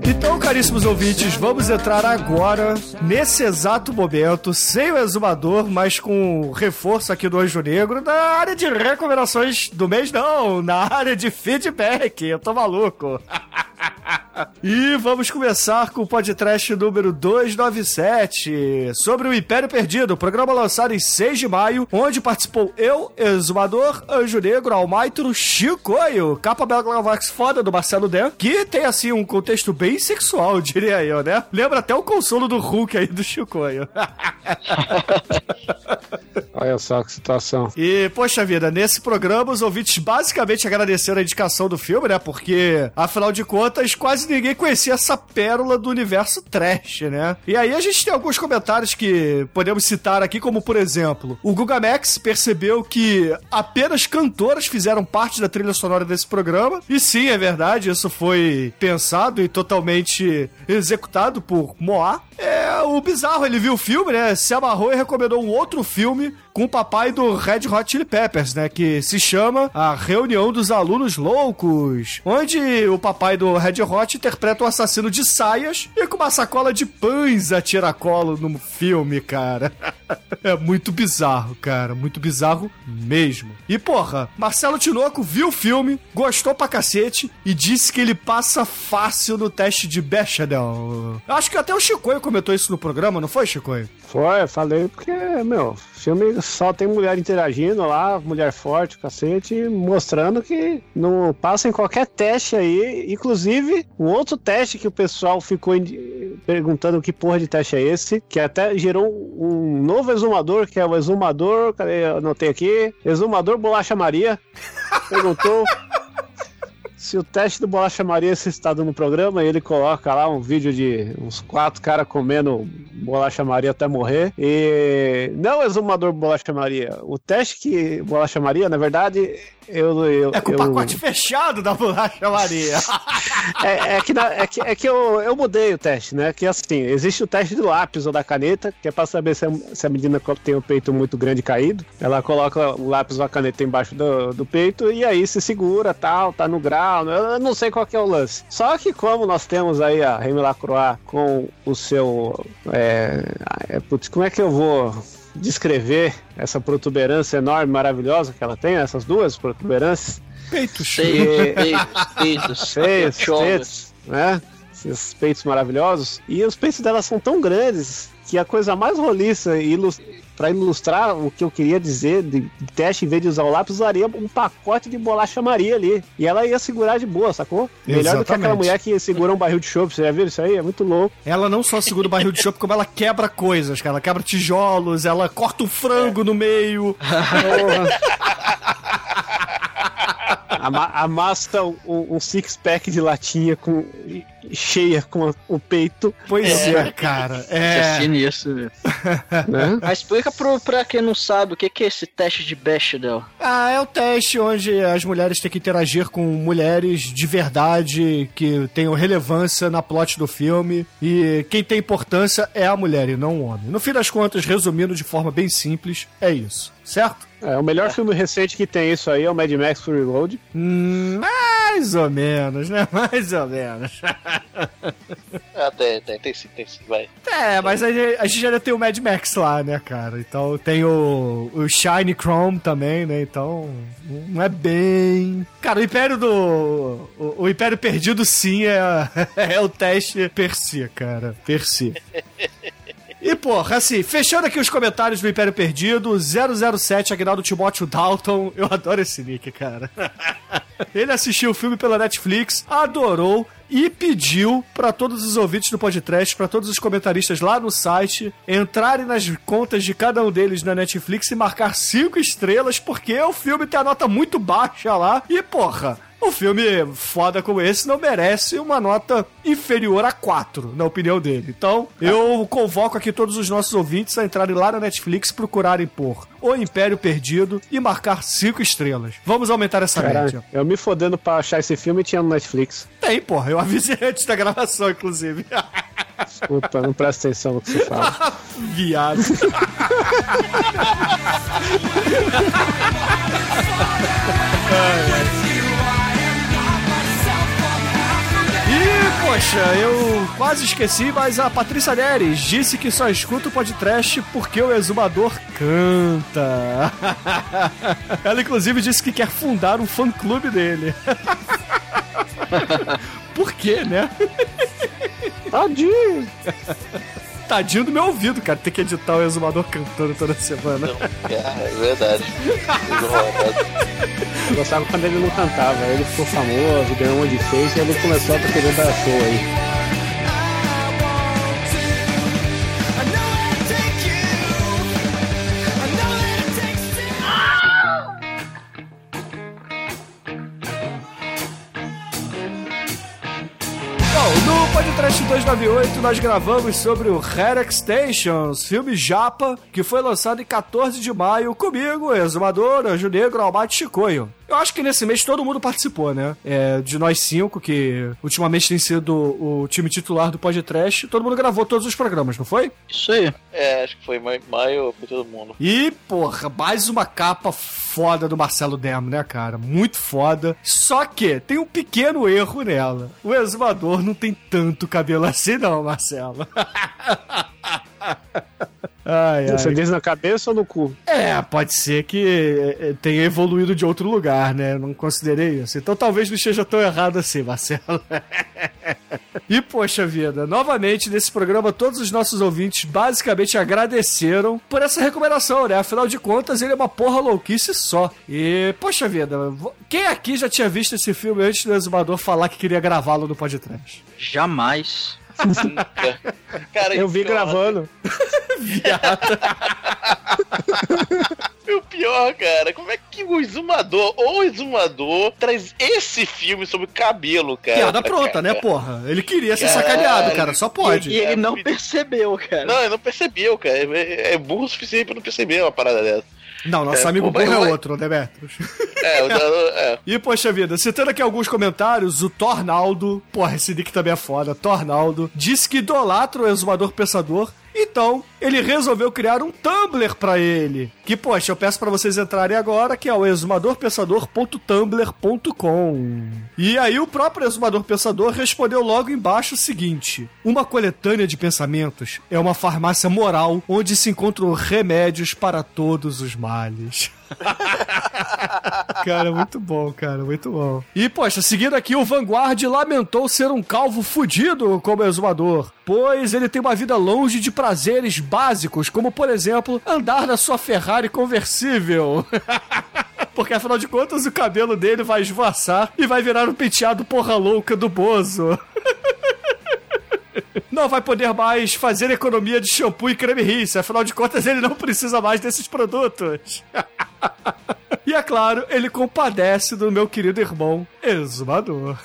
Então, caríssimos ouvintes, vamos entrar agora, nesse exato momento, sem o exumador, mas com reforço aqui do Anjo Negro, na área de recomendações do mês, não, na área de feedback. Eu tô maluco. E vamos começar com o podcast número 297 sobre o Império Perdido, programa lançado em 6 de maio, onde participou eu, Exumador, Anjo Negro, Almaitro, Chicoio, capa Belglavax foda do Marcelo Den, que tem assim um contexto bem sexual, diria eu, né? Lembra até o consolo do Hulk aí do Chicoio. Olha só que situação. E, poxa vida, nesse programa os ouvintes basicamente agradeceram a indicação do filme, né? Porque, afinal de contas, quase ninguém conhecia essa pérola do universo trash, né? E aí a gente tem alguns comentários que podemos citar aqui, como por exemplo, o Guga Max percebeu que apenas cantoras fizeram parte da trilha sonora desse programa. E sim, é verdade, isso foi pensado e totalmente executado por Moá. É, o bizarro, ele viu o filme, né? Se amarrou e recomendou um outro filme com o papai do Red Hot Chili Peppers, né? Que se chama A Reunião dos Alunos Loucos, onde o papai do Red Hot interpreta um assassino de saias e com uma sacola de pães a tiracolo no filme, cara. É muito bizarro, cara. Muito bizarro mesmo. E porra, Marcelo Tinoco viu o filme, gostou pra cacete e disse que ele passa fácil no teste de Bechdel. Acho que até o Chicoio comentou isso no programa, não foi, Chicoio? Foi, falei porque, meu, filme só tem mulher interagindo lá, mulher forte, cacete, mostrando que não passa em qualquer teste aí. Inclusive, um outro teste que o pessoal ficou perguntando que porra de teste é esse, que até gerou um novo exumador, que é o exumador, cadê? Eu anotei aqui, exumador Bolacha Maria. Perguntou. Se o teste do Bolacha Maria se está no programa, ele coloca lá um vídeo de uns quatro caras comendo Bolacha Maria até morrer. E não exumador Bolacha Maria. O teste que Bolacha Maria, na verdade, eu. eu É com o eu- pacote fechado da bolacha Maria. é, é que, na- é que, é que eu, eu mudei o teste, né? Que assim, existe o teste do lápis ou da caneta, que é pra saber se a, se a menina tem o peito muito grande caído. Ela coloca o lápis ou a caneta embaixo do, do peito e aí se segura, tal, tá no grau. né? Eu não sei qual que é o lance. Só que como nós temos aí a Remy Lacroix com o seu. É, é, putz, como é que eu vou descrever essa protuberância enorme, maravilhosa que ela tem, essas duas protuberâncias? Peitos. Peitos, peitos, peitos, né? Esses peitos maravilhosos. E os peitos dela são tão grandes que a coisa mais roliça e, pra ilustrar o que eu queria dizer de teste, em vez de usar o lápis, usaria um pacote de bolacha Maria ali. E ela ia segurar de boa, sacou? Melhor do que aquela mulher que segura um barril de chope. Você já viu isso aí? É muito louco. Ela não só segura o barril de chope, como ela quebra coisas, cara. Ela quebra tijolos, ela corta o frango no meio. Ama- Amassa um, um six-pack de latinha com, cheia com o peito. Pois é, cara. Isso é É. sinistro, velho. Né? Mas explica pro, pra quem não sabe o que, que é esse teste de Bechdel. Ah, é o teste onde as mulheres têm que interagir com mulheres de verdade que tenham relevância na plot do filme. E quem tem importância é a mulher e não o homem. No fim das contas, resumindo de forma bem simples, é isso. Certo? É, o melhor filme recente que tem isso aí é o Mad Max Fury Road. Hum, mais ou menos, né? Mais ou menos. Ah, tem, tem, tem sim, tem sim, vai. É, mas a gente, a gente ainda tem o Mad Max lá, né, cara? Então tem o, o Shiny Chrome também, né? Então não é bem. Cara, o Império do. O, o Império Perdido, sim, é, é o teste per si, cara. Per si. E, porra, assim, fechando aqui os comentários do Império Perdido, 007, Agnaldo Timóteo Dalton. Eu adoro esse nick, cara. Ele assistiu o filme pela Netflix, adorou e pediu pra todos os ouvintes do podcast, pra todos os comentaristas lá no site, entrarem nas contas de cada um deles na Netflix e marcar cinco estrelas, porque o filme tem a nota muito baixa lá. E, porra, um filme foda como esse não merece uma nota inferior a 4, na opinião dele. Então, eu convoco aqui todos os nossos ouvintes a entrarem lá na Netflix, procurarem por O Império Perdido e marcar 5 estrelas. Vamos aumentar essa média. Caralho, eu me fodendo pra achar esse filme e tinha no Netflix. Tem, porra. Eu avisei antes da gravação, inclusive. Desculpa, não presta atenção no que você fala. Viado. E, poxa, eu quase esqueci, mas a Patrícia Neres disse que só escuta o podcast porque o exumador canta. Ela, inclusive, disse que quer fundar um fã-clube dele. Por quê, né? Tadinho! Tadinho do meu ouvido, cara, ter que editar o exumador cantando toda semana. Não, é, verdade. Eu gostava quando ele não cantava. Ele ficou famoso, ganhou um monte de face e ele começou a querer dar show aí. 298 nós gravamos sobre o Herrick Stations, filme japa, que foi lançado em 14 de maio comigo, Exumador, Anjo Negro, Almate Chicoio. Eu acho que nesse mês todo mundo participou, né? É, de nós cinco, que ultimamente tem sido o time titular do podcast, todo mundo gravou todos os programas, não foi? Isso aí. É, acho que foi maio, maio foi todo mundo. E, porra, mais uma capa foda do Marcelo Demo, né, cara? Muito foda. Só que tem um pequeno erro nela. O exumador não tem tanto cabelo assim, não, Marcelo. ai, Você ai. diz na cabeça ou no cu? É, pode ser que é, tenha evoluído de outro lugar, né? Eu Não considerei isso. Então talvez não esteja tão errado assim, Marcelo. e, poxa vida, novamente nesse programa, todos os nossos ouvintes basicamente agradeceram por essa recomendação, né? Afinal de contas, ele é uma porra louquice só. E, poxa vida, quem aqui já tinha visto esse filme antes do Exumador falar que queria gravá-lo no podcast? Jamais. Cara, Eu vi e gravando. E o pior, cara, como é que o exumador ou o exumador traz esse filme sobre cabelo, cara? Piada pronta, né, cara? porra? Ele queria ser Caralho. sacaneado, cara, só pode. E ele É, não percebeu, cara. Não, ele não percebeu, cara. É, é burro o suficiente pra não perceber uma parada dessa. Não, nosso É, amigo burro é vai- outro, Demetrius. É, o é. E, poxa vida, citando aqui alguns comentários, o Tornaldo, porra, esse nick também é foda, Tornaldo, disse que idolatra o exumador pensador, então ele resolveu criar um Tumblr pra ele. Que, poxa, eu peço pra vocês entrarem agora, que é o exumadorpensador.tumblr.com. E aí o próprio exumador pensador respondeu logo embaixo o seguinte: Uma coletânea de pensamentos é uma farmácia moral onde se encontram remédios para todos os males. males. cara, muito bom, cara, muito bom. E, poxa, seguindo aqui, o Vanguard lamentou ser um calvo fudido como exumador, pois ele tem uma vida longe de prazeres básicos, como, por exemplo, andar na sua Ferrari conversível. Porque afinal de contas o cabelo dele vai esvoaçar e vai virar um penteado porra louca do Bozo. Não vai poder mais fazer economia de shampoo e creme rinse, afinal de contas ele não precisa mais desses produtos. e é claro, ele compadece do meu querido irmão exumador.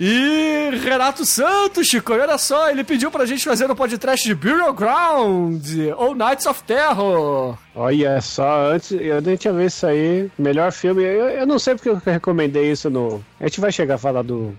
E Renato Santos, Chico, olha só, ele pediu pra gente fazer um podcast de Burial Ground ou Nights of Terror. Olha só, antes eu nem tinha visto isso aí. Melhor filme. Eu, eu não sei porque eu recomendei isso no. A gente vai chegar a falar do.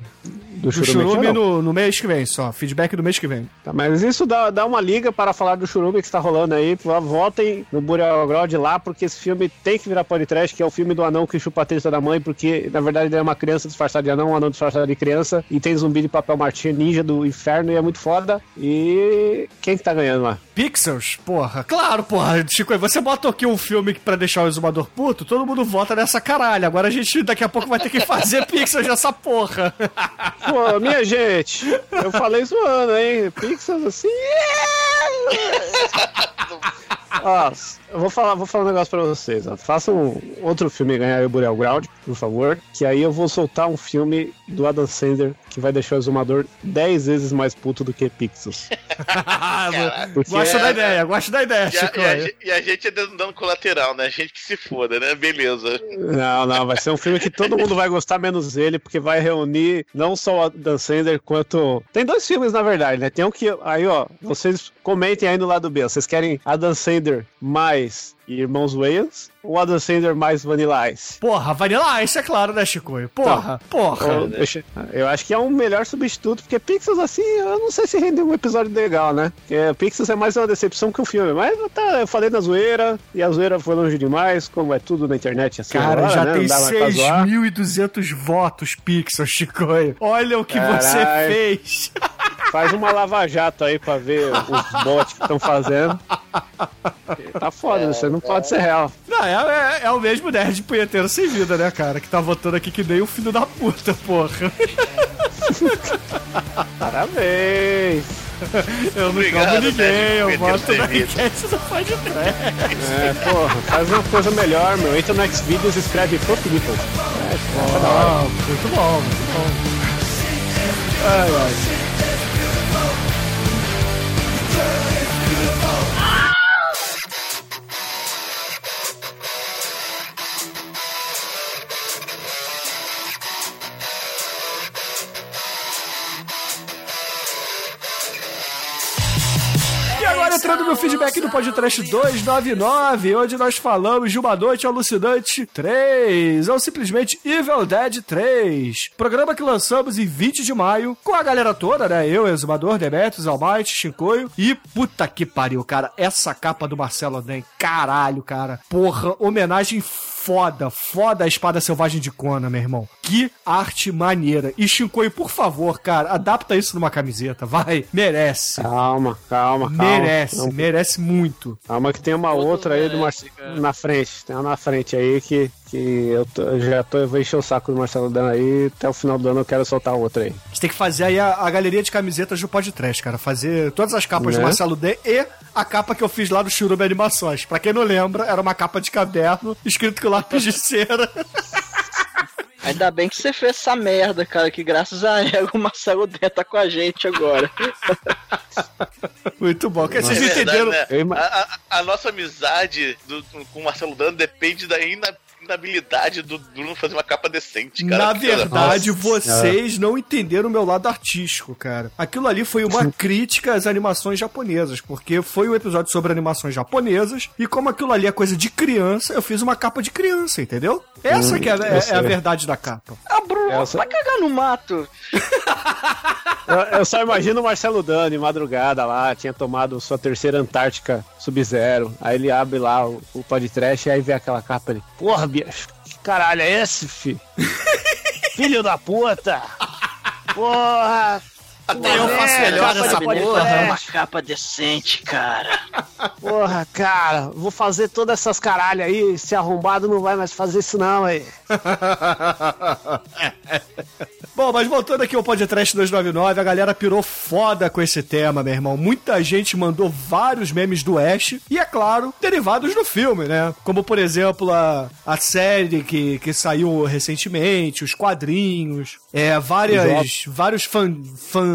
Do Do Churume, ou Churume no, no mês que vem, só. Feedback do mês que vem. Tá, mas isso dá, dá uma liga para falar do Churume que está rolando aí. Votem no Burial Ground lá, porque esse filme tem que virar podcast, que é o filme do anão que chupa a testa da mãe, porque na verdade ele é uma criança disfarçada de anão, um anão disfarçado de criança, e tem zumbi de papel martinho ninja do inferno, e é muito foda. E quem que tá ganhando lá? Pixels? Porra. Claro, porra. Chico, você botou aqui um filme pra deixar o exumador puto, todo mundo vota nessa caralho. Agora a gente daqui a pouco vai ter que fazer Pixels nessa porra. Pô, minha gente, eu falei zoando, hein? Pixels assim. Ó, eu vou falar, vou falar um negócio pra vocês. Ó. Façam outro filme ganhar o Burial Ground, por favor. Que aí eu vou soltar um filme do Adam Sandler que vai deixar o exumador 10 vezes mais puto do que Pixels. Porque gosto é- da ideia, gosto da ideia, E a, Chico. e a e a gente é dando dando colateral, né? A gente que se foda, né? Beleza. Não, não, vai ser um filme que todo mundo vai gostar, menos ele, porque vai reunir não só o Adam Sandler quanto. Tem dois filmes, na verdade, né? Tem um que. Aí, ó, vocês comentem aí no lado B. Vocês querem Adam Sandler mais Irmãos Wayans ou Adam Sandler mais Vanilla Ice? Porra, Vanilla Ice, é claro, né, Chico? Porra, porra. Ou deixa- eu acho que é um melhor substituto, porque Pixels, assim, eu não sei se rendeu um episódio legal, né? Porque Pixels é mais uma decepção que um filme. Mas tá, eu falei na zoeira, e a zoeira foi longe demais, como é tudo na internet assim. Cara, agora, já né? tem Não dá mais pra zoar. 6.200 votos, Pixels, Chico. Olha o que você Caralho. fez. Faz uma lava-jato aí pra ver os bots que estão fazendo. Tá foda, você não pode ser real. Não, é, é- é o mesmo nerd punheteiro sem vida, né, cara? Que tá votando aqui que nem o filho da puta, porra. Parabéns! Eu não Obrigado, como ninguém, nerd eu voto na enquete do podcast. É, porra, faz uma coisa melhor, meu. Entra no Xvideos e escreve Pro People. É. Ah, muito bom, muito bom. Ai, ai. Entrando no feedback do podcast 299, onde nós falamos de Uma Noite Alucinante 3, ou simplesmente Evil Dead 3. Programa que lançamos em 20 de maio, com a galera toda, né? Eu, Exumador, Demetrius, Almighty, Shinkoio. E puta que pariu, cara, essa capa do Marcelo Adem, caralho, cara. Porra, homenagem foda, foda a espada selvagem de Conan, meu irmão. Que arte maneira. E Shinkoi, por favor, cara, adapta isso numa camiseta, vai. Merece. Calma, calma, calma. Merece, Não, merece muito. calma que tem uma Todo outra aí merece, Marcelo cara. na frente. Tem uma na frente aí que, que eu, tô- eu já tô, eu vou encher o saco do Marcelo Dan aí. Até o final do ano eu quero soltar outra aí. A gente tem que fazer aí a, a galeria de camisetas do podcast, cara. Fazer todas as capas do Né? Marcelo D e a capa que eu fiz lá do Churume Animações. Pra quem não lembra, era uma capa de caderno escrito com lápis de cera. Ainda bem que você fez essa merda, cara, que graças a ela o Marcelo D tá com a gente agora. Muito bom. Que vocês É verdade, entenderam. né? A, a- a nossa amizade do- com o Marcelo Dano depende da ina- inabilidade do Bruno fazer uma capa decente, cara. Na verdade, Nossa vocês não entenderam o meu lado artístico, cara. Aquilo ali foi uma crítica às animações japonesas, porque foi um episódio sobre animações japonesas, e como aquilo ali é coisa de criança, eu fiz uma capa de criança, entendeu? Essa Hum, que é, é- é a verdade da capa. Ah, Bruno, Essa- vai cagar no mato. Eu, eu só imagino o Marcelo Dani, madrugada lá, tinha tomado sua terceira Antártica Sub-Zero. Aí ele abre lá o, o podcast e aí vê aquela capa ali. Porra, bicho, que caralho é esse, fi? Filho da puta! Porra! Até eu faço É, melhor capa essa porra. fazer uma capa decente, cara. Porra, cara, vou fazer todas essas caralhas aí. Esse arrombado não vai mais fazer isso, não, aí. Bom, mas voltando aqui ao podcast 299, a galera pirou foda com esse tema, meu irmão. Muita gente mandou vários memes do Ash e, é claro, derivados do filme, né? Como, por exemplo, a, a série que, que saiu recentemente, os quadrinhos, é, várias, vários fan, fan,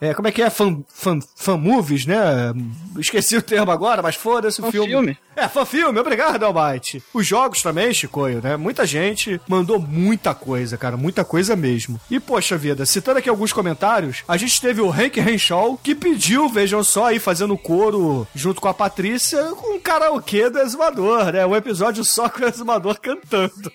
é, como é que é? Fan, fan, fan movies, né? Esqueci o termo agora, mas foda-se o filme. filme. É, fan filme, obrigado, Almighty. Os jogos também, Chicoio, né? Muita gente mandou muita coisa, cara, muita coisa mesmo. E, poxa vida, citando aqui alguns comentários, a gente teve o Hank Henshaw, que pediu, vejam só, aí fazendo coro junto com a Patrícia, com um karaokê do Exumador, né? Um episódio só com o Exumador cantando.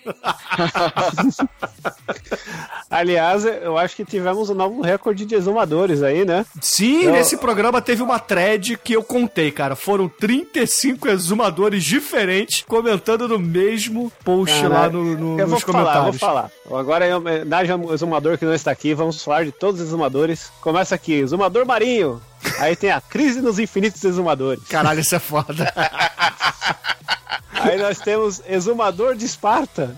Aliás, eu acho que tivemos um novo recorde de exumadores aí, né? Sim, Eu- nesse programa teve uma thread que eu contei, cara. Foram 35 exumadores diferentes comentando no mesmo post Caralho. lá no, no- eu vou nos falar, comentários. vou falar. Agora, em homenagem ao exumador que não está aqui, vamos falar de todos os exumadores. Começa aqui, exumador marinho. Aí tem a crise nos infinitos exumadores. Caralho, isso é foda. Aí nós temos exumador de Esparta.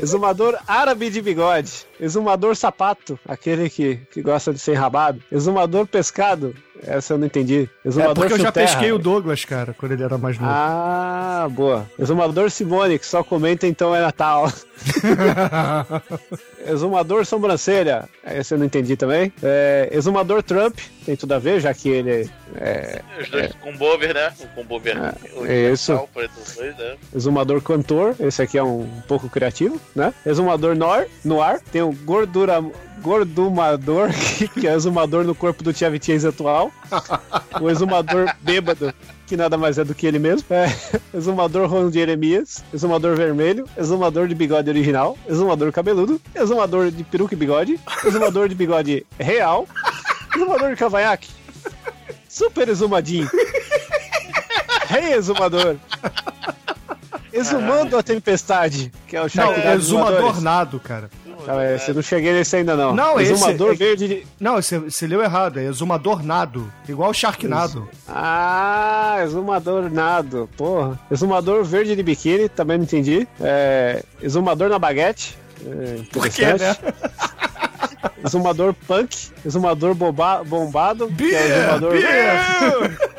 Exumador árabe de bigode. Exumador sapato, aquele que, que gosta de ser rabado. Exumador pescado. Essa eu não entendi. É Exumador porque eu já terra. pesquei o Douglas, cara, quando ele era mais novo. Ah, boa. Exumador Simone, que só comenta então é Natal. Exumador Sobrancelha, esse eu não entendi também. É, Exumador Trump, tem tudo a ver, já que ele é Os dois com combover, né? O combover. o é isso. dois, né? Exumador Cantor, esse aqui é um pouco criativo, né? Exumador Nor, Noir, tem o Gordura, Gordumador, que é o exumador no corpo do Tia Vitinhas atual. O exumador Bêbado, que nada mais é do que ele mesmo. É, exumador Ron Jeremias, exumador vermelho, exumador de bigode original, exumador cabeludo, exumador de peruca e bigode, exumador de bigode real, exumador de cavanhaque, super exumadinho, rei exumador, exumando a tempestade, que é o Não, Shark é Dad exumador nado, cara. Tá, é, você não cheguei nesse ainda não. Não, esse- exumador é- verde de... Não, você, você leu errado, é exumador nado. Igual o Sharknado. Ah, exumador nado, porra. Exumador verde de biquíni, também não entendi. É, exumador na baguete. É, Por quê, né? Exumador punk, exumador bombado, que é exumador. Bia!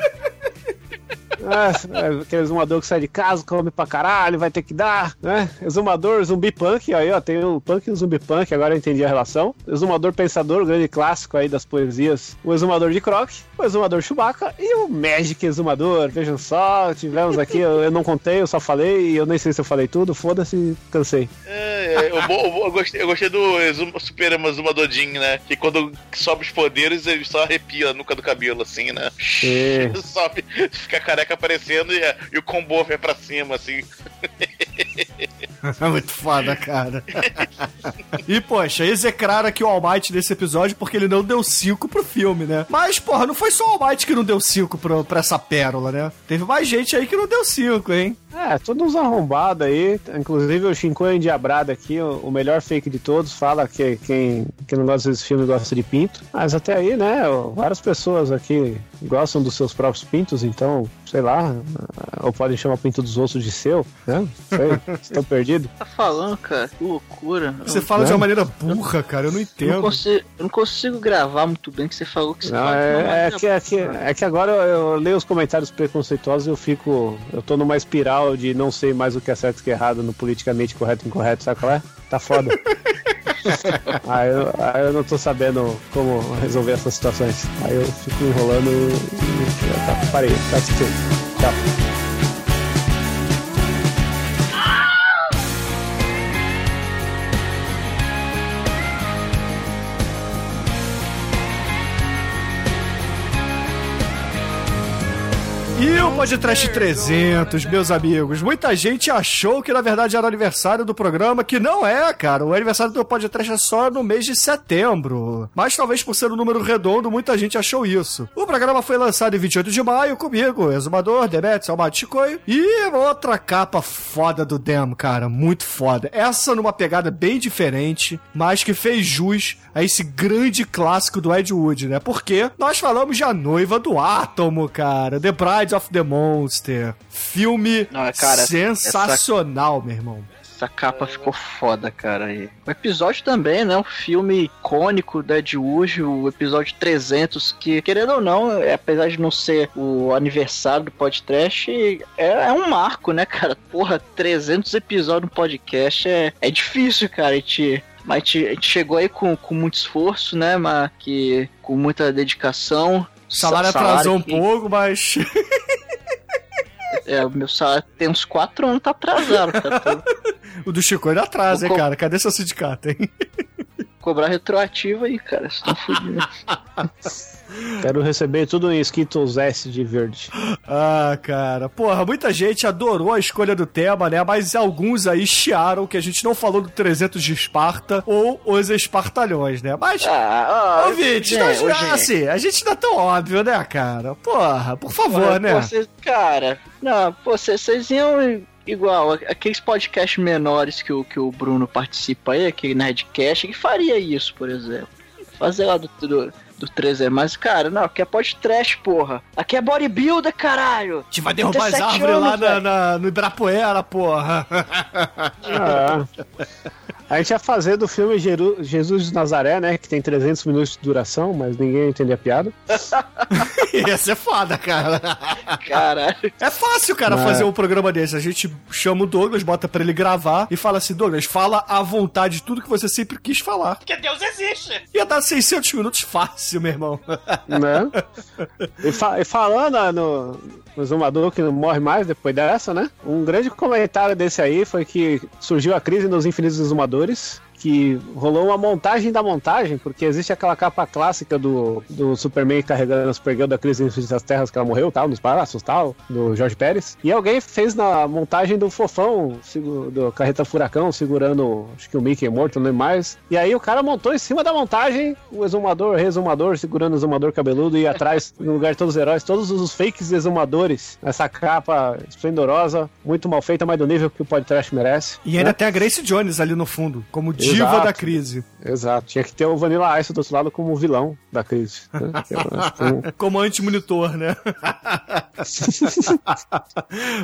É, é, aquele exumador que sai de casa, come pra caralho, vai ter que dar, né? Exumador zumbi punk, aí ó, tem o punk e o zumbi punk, agora eu entendi a relação. Exumador pensador, o grande clássico aí das poesias. O exumador de croque, o exumador Chewbacca e o Magic exumador. Vejam só, tivemos aqui, eu, eu não contei, eu só falei, e eu nem sei se eu falei tudo, foda-se, cansei. É, é, eu, eu eu gostei, eu gostei do Super Exumador né? Que quando sobe os poderes, ele só arrepia a nuca do cabelo, assim, né? É. sobe, fica careca aparecendo e, e o combo vai pra cima, assim. Muito foda, cara. e, poxa, execraram aqui o Almighty nesse episódio porque ele não deu 5 pro filme, né? Mas, porra, não foi só o Almighty que não deu 5 pro- pra essa pérola, né? Teve mais gente aí que não deu 5, hein? É, todos uns arrombados aí, inclusive o Shinkoi Endiabrado aqui, o, melhor fake de todos, fala que quem, quem não gosta desse filme gosta de pinto. Mas até aí, né, várias pessoas aqui gostam dos seus próprios pintos, então, sei lá, ou podem chamar o pinto dos ossos de seu, né? Sei, estão perdidos. Tá falando, cara? Que loucura. Você Eu- fala de né? uma maneira burra, cara, eu não eu, não entendo. consigo, eu não consigo gravar muito bem que você falou que você Não, fala é, é, que, é, que, é que agora eu, eu leio os comentários preconceituosos e eu fico. Eu tô numa espiral de não sei mais o que é certo e o que é errado no politicamente correto e incorreto, sabe qual é? Tá foda. aí, eu, aí eu não tô sabendo como resolver essas situações. Aí eu fico enrolando e. e tá, parei, tá satisfeito. Tchau. E o Podcast 300, meus amigos. Muita gente achou que na verdade era aniversário do programa, que não é, cara. O aniversário do Podcast é só no mês de setembro. Mas talvez por ser um número redondo, muita gente achou isso. O programa foi lançado em 28 de maio comigo, Exumador, Demetrius, Almaty Chicoio. E outra capa foda do Demo, cara. Muito foda. Essa numa pegada bem diferente, mas que fez jus a esse grande clássico do Ed Wood, né? Porque nós falamos de A Noiva do Átomo, cara. The Bride of the Monster. Filme Não, cara, sensacional, meu irmão. Essa capa ficou foda, cara. E o episódio também, né? Um filme icônico da Ed Wood, o episódio 300, que, querendo ou não, é, apesar de não ser o aniversário do podcast, é, é um marco, né, cara? Porra, 300 episódios no podcast é, é difícil, cara. A gente, mas a gente, a gente chegou aí com, com muito esforço, né? Mas que, com muita dedicação. O salário Sa- atrasou um que- pouco, mas. É, o meu salário tem uns 4 anos, tá atrasado, cara. Tô- o do Chico ainda atrasa, hein, co- cara? Cadê seu sindicato, hein? Cobrar retroativo aí, cara. Vocês estão fodidos. Quero receber tudo em Skittles S de verde. Ah, cara. Porra, muita gente adorou a escolha do tema, né? Mas alguns aí chiaram que a gente não falou do 300 de Esparta ou os Espartalhões, né? Mas. Ah, Ouvinte, gente, não, ô, gente. assim, a gente não é tão óbvio, né, cara? Porra, por favor, né? Vocês, cara, não, pô, vocês, vocês iam igual aqueles podcasts menores que o, que o Bruno participa aí, aquele Nerdcast, que faria isso, por exemplo. Fazer lá do, do, do 3 mas, cara, não, aqui é podcast, porra. Aqui é bodybuilder, caralho. A gente vai derrubar as 37 árvores lá anos, na, velho. na- no Ibirapuera, porra. Ah. A gente ia fazer do filme Jeru- Jesus de Nazaré, né? Que tem 300 minutos de duração, mas ninguém entende a piada. Ia ser foda, cara. Caralho. É fácil, cara, É. fazer um programa desse. A gente chama o Douglas, bota pra ele gravar e fala assim: Douglas, fala à vontade tudo que você sempre quis falar. Porque Deus existe! Ia dar 600 minutos fácil, meu irmão. né? E, fa- e falando ah, no, no Zumador que não morre mais depois dessa, né? Um grande comentário desse aí foi que surgiu a crise nos Infinitos Exumadores. Que rolou uma montagem da montagem, porque existe aquela capa clássica do, do Superman carregando a Supergirl da crise das terras que ela morreu, tal, nos braços, tal, do Jorge Pérez. E alguém fez na montagem do Fofão, do Carreta Furacão, segurando, acho que o Mickey morto, não é mais. E aí o cara montou em cima da montagem o exumador, resumador, segurando o exumador cabeludo e atrás, no lugar de todos os heróis, todos os fakes exumadores. Essa capa esplendorosa, muito mal feita, mas do nível que o podcast merece. E ainda né? tem a Grace Jones ali no fundo, como diva Exato. da crise. Exato. Tinha que ter o Vanilla Ice do outro lado como vilão da crise. né? Um- Como anti-monitor, né?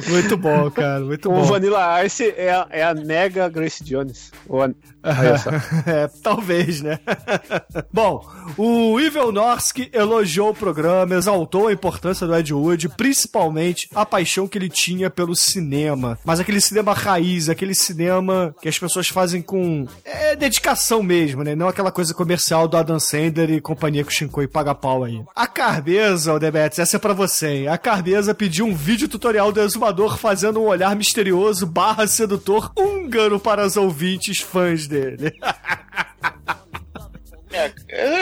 muito bom, cara, muito O bom. Vanilla Ice é a, é a nega Grace Jones. Ou a-. É, talvez, né? Bom, o Evil Norsk elogiou o programa, exaltou a importância do Ed Wood, principalmente a paixão que ele tinha pelo cinema. Mas aquele cinema raiz, aquele cinema que as pessoas fazem com é, dedicação mesmo, né? Não aquela coisa comercial do Adam Sandler e companhia com o Shinkoi paga pau aí. A Carbeza, o Demetrius, essa é pra você, hein? A Carbeza pediu um vídeo tutorial do exumador fazendo um olhar misterioso barra sedutor húngaro para os ouvintes fãs dele. É,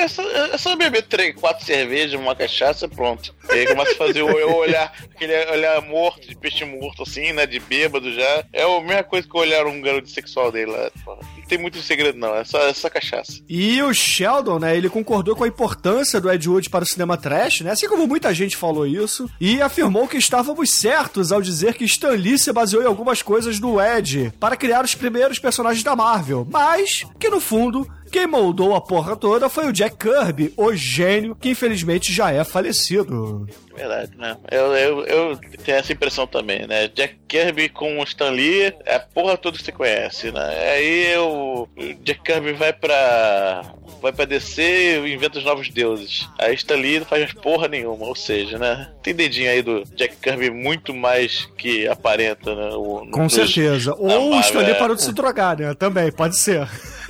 é só, é só beber três, quatro cervejas, uma cachaça, pronto. E aí começa a fazer o, olhar, aquele olhar morto, de peixe morto, assim, né? De bêbado já. É a mesma coisa que olhar um garoto sexual dele lá. Não tem muito segredo, não. É só, é só cachaça. E o Sheldon, né, ele concordou com a importância do Ed Wood para o cinema trash, né, assim como muita gente falou isso, e afirmou que estávamos certos ao dizer que Stan Lee se baseou em algumas coisas do Ed para criar os primeiros personagens da Marvel, mas que no fundo quem moldou a porra toda foi o Jack Kirby, o gênio que infelizmente já é falecido. Verdade, né? Eu, eu, eu tenho essa impressão também, né? Jack Kirby com o Stan Lee é a porra toda que você conhece, né? Aí o Jack Kirby vai pra. vai pra DC e inventa os novos deuses. Aí Stan Lee não faz porra nenhuma, ou seja, né? Tem dedinho aí do Jack Kirby muito mais que aparenta, né? O, Com certeza. Ou o Stan Lee é. parou de se drogar, né, também, pode ser.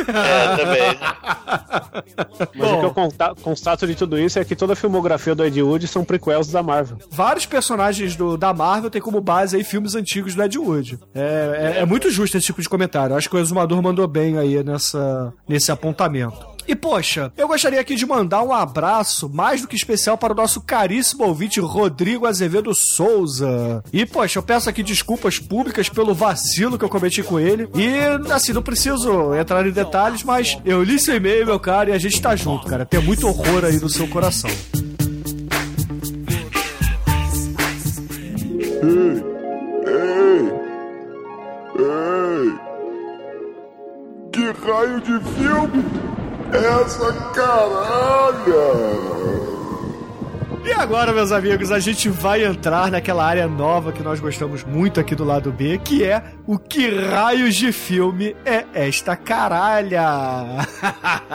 É, também. Mas o que eu constato de tudo isso é que toda a filmografia do Ed Wood são prequels da Marvel. vários personagens do, da Marvel têm como base aí filmes antigos do Ed Wood. É, é, é muito justo esse tipo de comentário. Acho que o Exumador mandou bem aí nessa, nesse apontamento. E poxa, eu gostaria aqui de mandar um abraço mais do que especial para o nosso caríssimo ouvinte Rodrigo Azevedo Souza. E poxa, eu peço aqui desculpas públicas pelo vacilo que eu cometi com ele. E assim, não preciso entrar em detalhes, mas eu li seu e-mail, meu cara, e a gente tá junto, cara. Tem muito horror aí no seu coração. Ei! Ei! Que raio de filme essa caralha? E agora, meus amigos, a gente vai entrar naquela área nova que nós gostamos muito aqui do lado B, que é o que raios de filme é esta caralha?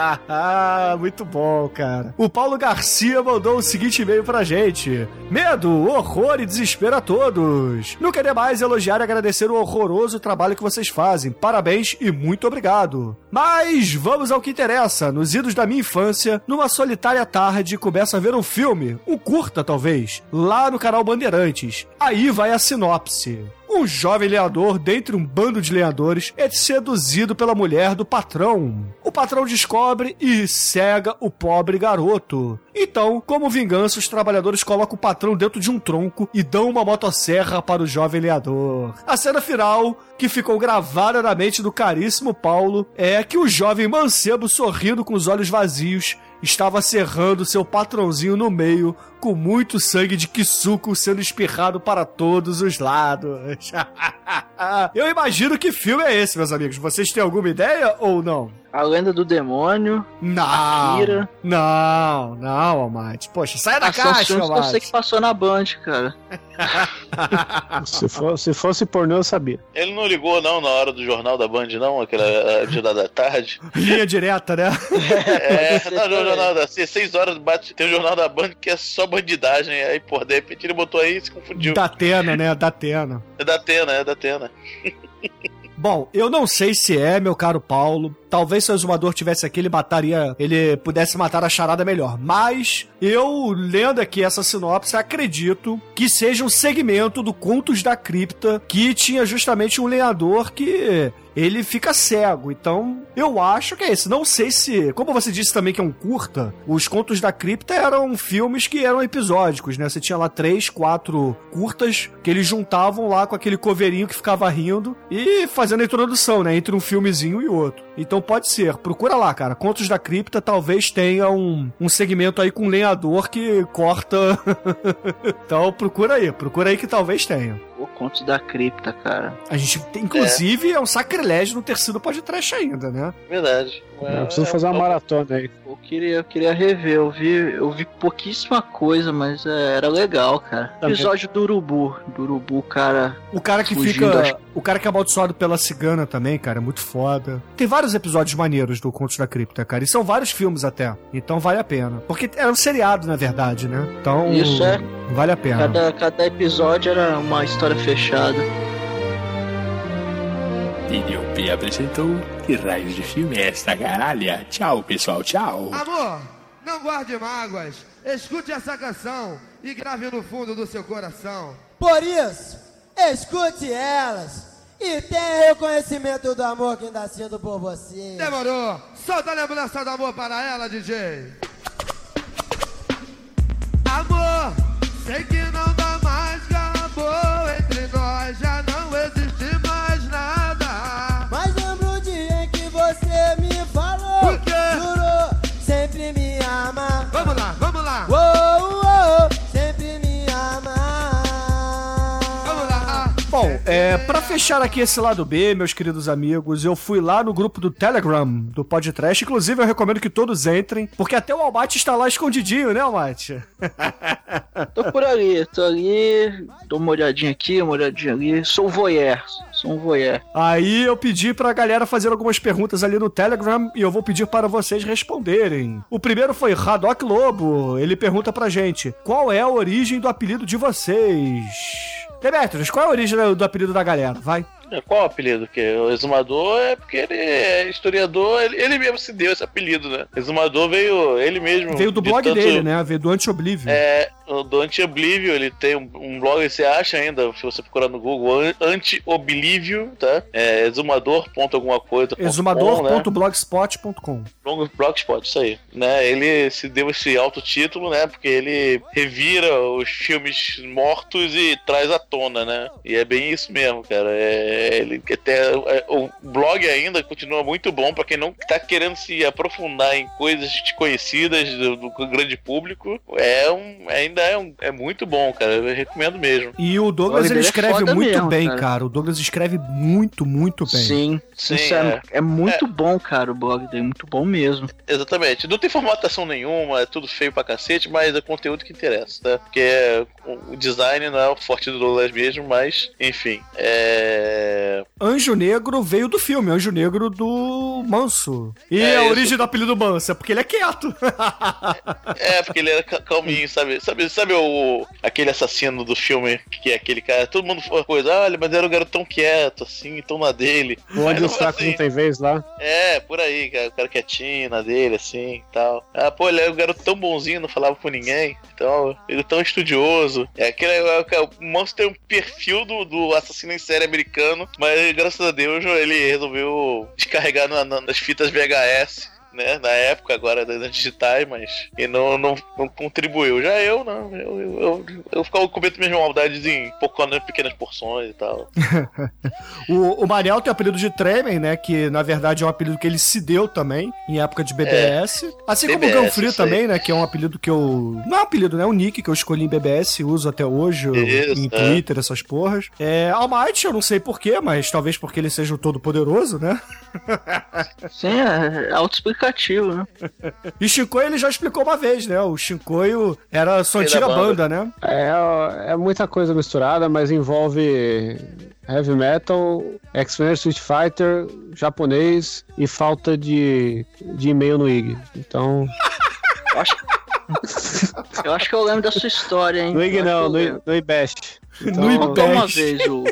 muito bom, cara. O Paulo Garcia mandou o seguinte e-mail pra gente: Medo, horror e desespero a todos. Não queria mais elogiar e agradecer o horroroso trabalho que vocês fazem. Parabéns e muito obrigado. Mas vamos ao que interessa. Nos idos da minha infância, numa solitária tarde, começo a ver um filme, um curta talvez, lá no canal Bandeirantes. Aí vai a sinopse. Um jovem lenhador, dentre um bando de lenhadores, é seduzido pela mulher do patrão. O patrão descobre e cega o pobre garoto. Então, como vingança, os trabalhadores colocam o patrão dentro de um tronco e dão uma motosserra para o jovem lenhador. A cena final, que ficou gravada na mente do caríssimo Paulo, é que o jovem mancebo sorrindo com os olhos vazios estava serrando seu patrãozinho no meio, com muito sangue de Kisuko sendo espirrado para todos os lados. Eu imagino que filme é esse, meus amigos. Vocês têm alguma ideia ou não? A lenda do demônio. Não. Akira. Não, não, Almighty. Poxa, sai da Ação caixa, Santos eu sei Almighty. que passou na Band, cara. Se, for- se fosse pornô, eu sabia. Ele não ligou, não, na hora do jornal da Band, não, aquela de da tarde. Linha direta, né? É, não, no jornal da. Seis horas bate, tem o jornal da Band que é só bandidagem. Aí, pô, de repente ele botou aí e se confundiu. Da Atena, né? Da Atena. É da Atena, é da Atena. Bom, eu não sei se é, meu caro Paulo. Talvez se o exumador tivesse aqui, ele mataria. Ele pudesse matar a charada melhor. Mas eu, lendo aqui essa sinopse, acredito que seja um segmento do Contos da Cripta que tinha justamente um lenhador que. Ele fica cego, então eu acho que é esse. Não sei se. Como você disse também que é um curta, os Contos da Cripta eram filmes que eram episódicos, né? Você tinha lá três, quatro curtas que eles juntavam lá com aquele coveirinho que ficava rindo e fazendo a introdução, né? Entre um filmezinho e outro. Então pode ser. Procura lá, cara. Contos da Cripta talvez tenha um, um segmento aí com lenhador que corta. então procura aí. Procura aí que talvez tenha. O conto da cripta, cara. A gente, tem- inclusive, é, um sacrilégio não ter sido podcast ainda, né? Verdade. Eu preciso fazer uma maratona aí. Eu queria, eu queria rever, eu vi, eu vi pouquíssima coisa, mas é, era legal, cara. Também. Episódio do Urubu. Do Urubu, cara. O cara que Fugindo, fica. acho- O cara que é amaldiçoado pela cigana também, cara, é muito foda. Tem vários episódios maneiros do Contos da Cripta, cara. E são vários filmes até. Então vale a pena. Porque era um seriado, na verdade, né? Então. Isso é. Vale a pena. Cada, cada episódio era uma história fechada. DDP apresentou Que raios de filme é esta caralha? Tchau, pessoal, tchau. Amor, não guarde mágoas. Escute essa canção e grave no fundo do seu coração. Por isso, escute elas e tenha reconhecimento do amor que ainda sinto por você. Demorou. Solta a lembrança do amor para ela, DJ. Amor, sei que não dá mais, acabou para fechar aqui esse lado B, meus queridos amigos, eu fui lá no grupo do Telegram do Podcast. Inclusive, eu recomendo que todos entrem, porque até o Almighty está lá escondidinho, né, Almighty? Tô por ali, tô ali, dou uma olhadinha aqui, uma olhadinha ali. Sou um voyeur, sou um voyeur. Aí eu pedi pra galera fazer algumas perguntas ali no Telegram e eu vou pedir para vocês responderem. O primeiro foi Haddock Lobo. Ele pergunta pra gente: qual é a origem do apelido de vocês? Demetrius, qual é a origem do- do apelido da galera? Vai. É, Qual o apelido? Que o exumador é porque ele é historiador, ele, ele mesmo se deu esse apelido, né? Exumador veio ele mesmo. Veio do de blog tanto- dele, né? Veio do Anti-Oblivion. É, do Anti-Oblivio, ele tem um, um blog, você acha ainda, se você procurar no Google, An- Anti-Oblivio, tá? É exumador. alguma coisa. né? Exumador.blogspot.com. Long Blogspot, isso aí. Né? Ele se deu esse alto título, né? Porque ele revira os filmes mortos e traz à tona, né? E é bem isso mesmo, cara. É, ele até é, o blog ainda continua muito bom pra quem não tá querendo se aprofundar em coisas desconhecidas do, do grande público. É um, ainda é, um, é muito bom, cara. Eu recomendo mesmo. E o Douglas ele é escreve foda muito mesmo, bem, cara. cara. O Douglas escreve muito, muito bem. Sim, Sim, isso é, é. é muito bom, cara, o blog dele, muito bom mesmo. Exatamente. Não tem formatação nenhuma, é tudo feio pra cacete, mas é conteúdo que interessa, tá? Porque é, o o design não é o forte do Douglas mesmo, mas, enfim. É. Anjo Negro veio do filme, Anjo Negro do Manso. E É a isso. origem do apelido Manso é porque ele é quieto. É, porque ele era ca- calminho, sabe? Sabe, sabe o, aquele assassino do filme, que é aquele cara, todo mundo fala coisa, olha, mas era um garoto tão quieto, assim, tão na dele. Onde foi fracos assim. não tem vez lá. É, por aí, cara, o cara quietinho na dele, assim e tal. Ah, pô, ele era um garoto tão bonzinho, não falava com ninguém. Então, ele é tão estudioso. É aquele. é, é, o monstro tem um perfil do, do assassino em série americano, mas graças a Deus ele resolveu descarregar na- na- nas fitas VHS. Né, na época, agora das digitais, mas e não, não, não contribuiu. Já eu, não. Eu, eu, eu, eu ficava cometo minhas maldades em poucas pequenas porções e tal. O, o Mariel tem o apelido de Tremen, né? Que na verdade é um apelido que ele se deu também, em época de BBS. Assim como BBS, o Ganfree isso aí. também, né? Que é um apelido que eu. Não é um apelido, né? É um nick que eu escolhi em BBS e uso até hoje Isso, em é. Twitter, essas porras. É, Almighty, eu não sei porquê, mas talvez porque ele seja o todo-poderoso, né? Sim, é, é autoexplicativo, né? E Shinkoio ele já explicou uma vez, né? O Shinkoio era sua da antiga banda. banda, né? É, é muita coisa misturada, mas envolve heavy metal, X-Men, Street Fighter, japonês e falta de, de e-mail no IG. Então, Eu acho, eu acho que eu lembro da sua história, hein? no IG não, no, no IBEST. Então, No Contou uma vez o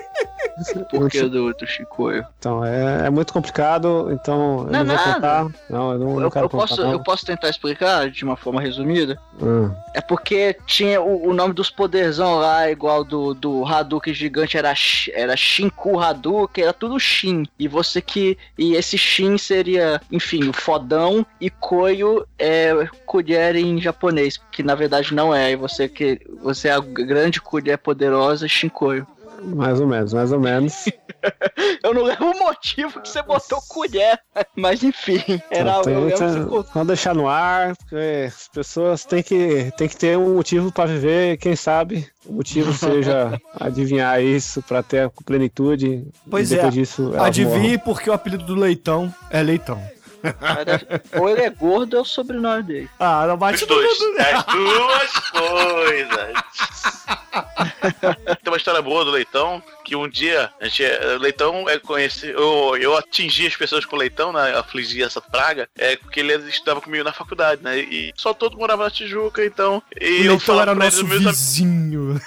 porquê do, do Chicoio. então é, é muito complicado, então eu Não é não, vou nada. contar. Não, eu não, não Eu, quero eu contar. posso, não. eu posso tentar explicar de uma forma resumida? Hum. É porque tinha o, o nome dos poderzão lá, igual do, do Hadouken gigante, era, era Shinku Hadouken, era tudo Shin. E você que. E esse Shin seria, enfim, o fodão e Koyo é colher em japonês, que na verdade não é. E você que. Você é a grande colher poderosa, Shinkoio. Mais ou menos, mais ou menos. Eu não lembro o motivo que você botou colher, mas enfim, era você. Vamos deixar no ar, porque as pessoas têm que, têm que ter um motivo para viver, quem sabe o motivo seja adivinhar isso para ter a plenitude. Pois e depois é. disso, Adivinhe porque o apelido do Leitão é Leitão. Ou ele é gordo ou é o sobrenome dele. Ah, não bate Os dois. As duas coisas. Tem uma história boa do Leitão, que um dia, a gente, é- o Leitão é conhecido. Eu, eu atingi as pessoas com o Leitão, né? Afligi essa praga, é porque ele estudava comigo na faculdade, né? E só todo morava na Tijuca, então. E O eu Leitão falava era pra eles, nosso meus amigos- vizinho.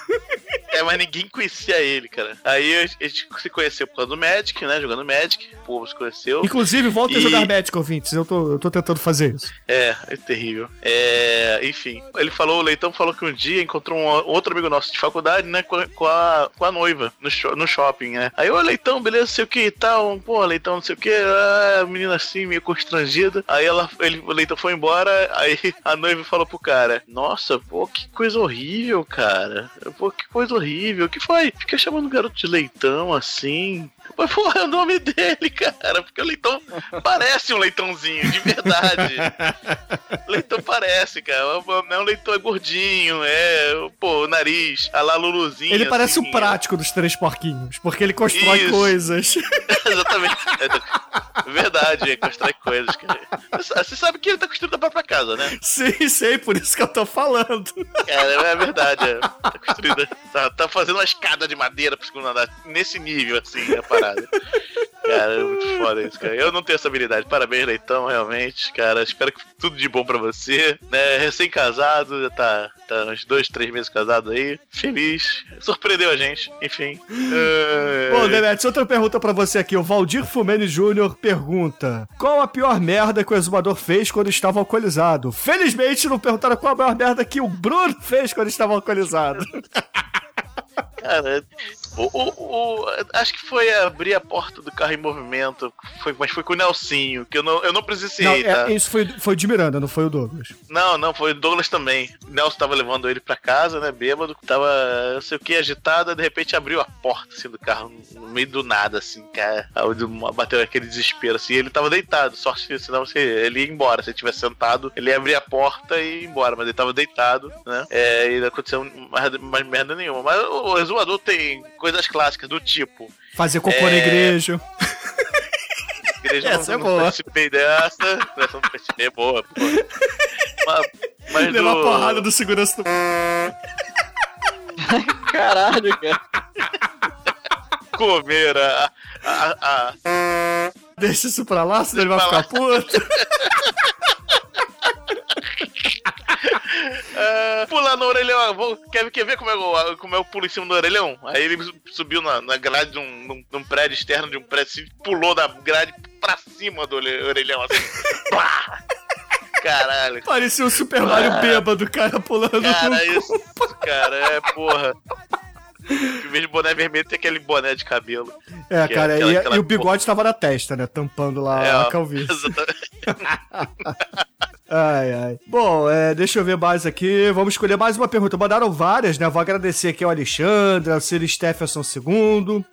É, mas ninguém conhecia ele, cara. Aí a gente se conheceu por causa do Magic, né? Jogando Magic. O povo se conheceu. Inclusive, volta a E- jogar Magic, ouvintes. Eu tô, eu tô tentando fazer isso. É, é terrível. É, enfim, ele falou, o Leitão falou que um dia encontrou um outro amigo nosso de faculdade, né, com a, com a, com a noiva no, no shopping, né. Aí, ô Leitão, beleza, sei o que e tal, pô, Leitão, não sei o que, ah, a menina assim, meio constrangida. Aí ela, ele, o Leitão foi embora, aí a noiva falou pro cara, nossa, pô, que coisa horrível, cara. Pô, que coisa horrível. O que foi? Fica chamando o garoto de Leitão assim. Mas, porra, é o nome dele, cara. Porque o leitão parece um leitãozinho, de verdade. leitão parece, cara. Não é um leitão é gordinho, é, pô, o nariz, a lá Luluzinha. Ele parece assim, o prático dos três porquinhos, porque ele constrói Isso. coisas. Exatamente. É verdade, é, constrói coisas, cara. Você sabe que ele tá construindo a própria casa, né? Sim, sei, por isso que eu tô falando. Cara, é verdade. É. Tá construindo. Tá, tá fazendo uma escada de madeira pro segundo andar. Nesse nível, assim, a parada. Cara, é muito foda isso, cara. Eu não tenho essa habilidade. Parabéns, Leitão, realmente, cara. Espero que tudo de bom pra você. Né? Recém-casado, já tá, tá uns dois, três meses casado aí. Feliz. Surpreendeu a gente, enfim. É... Bom, Demetrius, outra pergunta pra você aqui. O Valdir Fumene Júnior pergunta: Qual a pior merda que o exumador fez quando estava alcoolizado? Felizmente não perguntaram qual a maior merda que o Bruno fez quando estava alcoolizado. Cara, o, o, o- acho que foi abrir a porta do carro em movimento, foi, mas foi com o Nelsinho, que eu não, eu não Não, presenciei, tá? é, isso foi, foi de Miranda, não foi o Douglas. Não, não, foi o Douglas também. O Nelson tava levando ele pra casa, né, bêbado, tava, não sei o que, agitado, de repente abriu a porta, assim, do carro, no meio do nada, assim, cara. Aí bateu aquele desespero, assim, ele tava deitado, sorte senão você, ele ia embora, se ele tivesse sentado, ele ia abrir a porta e ir embora, mas ele tava deitado, né, é, e não aconteceu mais, mais merda nenhuma. Mas o exumador tem coisas clássicas do tipo, Fazer cocô na É. igreja. igreja Essa não, é não boa. participei dessa, essa não participei, é boa, pô. Mas, mas Levar do- porrada do segurança do. Caralho, cara. comer a, a, a- Deixa isso pra lá, senão ele vai ficar puto. a- pular no orelhão. Vou, quer, quer ver como eu, como eu pulo em cima do orelhão? Aí ele subiu na, na grade de um, num, num prédio externo de um prédio assim, pulou da grade pra cima do orelhão, assim. Pá! Caralho. Parecia um Super Mario Ah. bêbado, cara pulando Cara, isso, cara, é porra. Em vez de boné vermelho, tem aquele boné de cabelo. É, é cara, aquela- e, aquela e o bigode tava na testa, né? Tampando lá É, a calvície. exatamente. Ai, ai. Bom, é, deixa eu ver mais aqui. Vamos escolher mais uma pergunta. Mandaram várias, né? Vou agradecer aqui ao Alexandre, ao Ciro Stephenson II,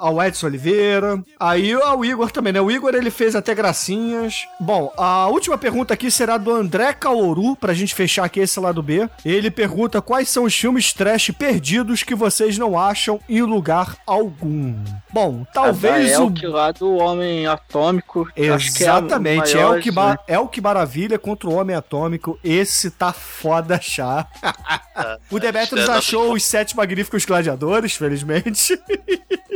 ao Edson Oliveira, aí ao Igor também, né? O Igor, ele fez até gracinhas. Bom, a última pergunta aqui será do André Caoru, pra gente fechar aqui esse lado B. Ele pergunta quais são os filmes trash perdidos que vocês não acham em lugar algum. Bom, talvez é o... o que lá do Homem Atômico. acho que é Exatamente, é, o que né? é o que maravilha contra o Homem Atômico. Esse tá foda achar. o Demetrius é, achou os sete magníficos gladiadores, felizmente.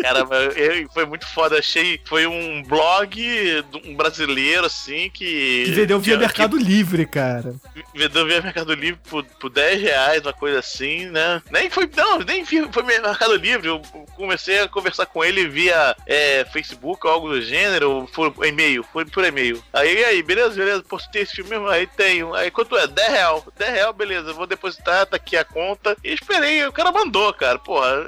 Cara, eu- foi muito foda. Achei. Foi um blog de um brasileiro, assim, que. que vendeu via que- Mercado Livre, cara. que vendeu via Mercado Livre por, por 10 reais, uma coisa assim, né? Nem foi. Não, nem vi- foi Mercado Livre. Eu comecei a conversar com ele via é, Facebook ou algo do gênero. Foi e-mail, foi por e-mail. Aí, aí, beleza, beleza. Postei esse filme mesmo. Aí tenho. Aí quanto é? 10 real. 10 real, beleza. Vou depositar, tá aqui a conta. E esperei. O cara mandou, cara. Porra,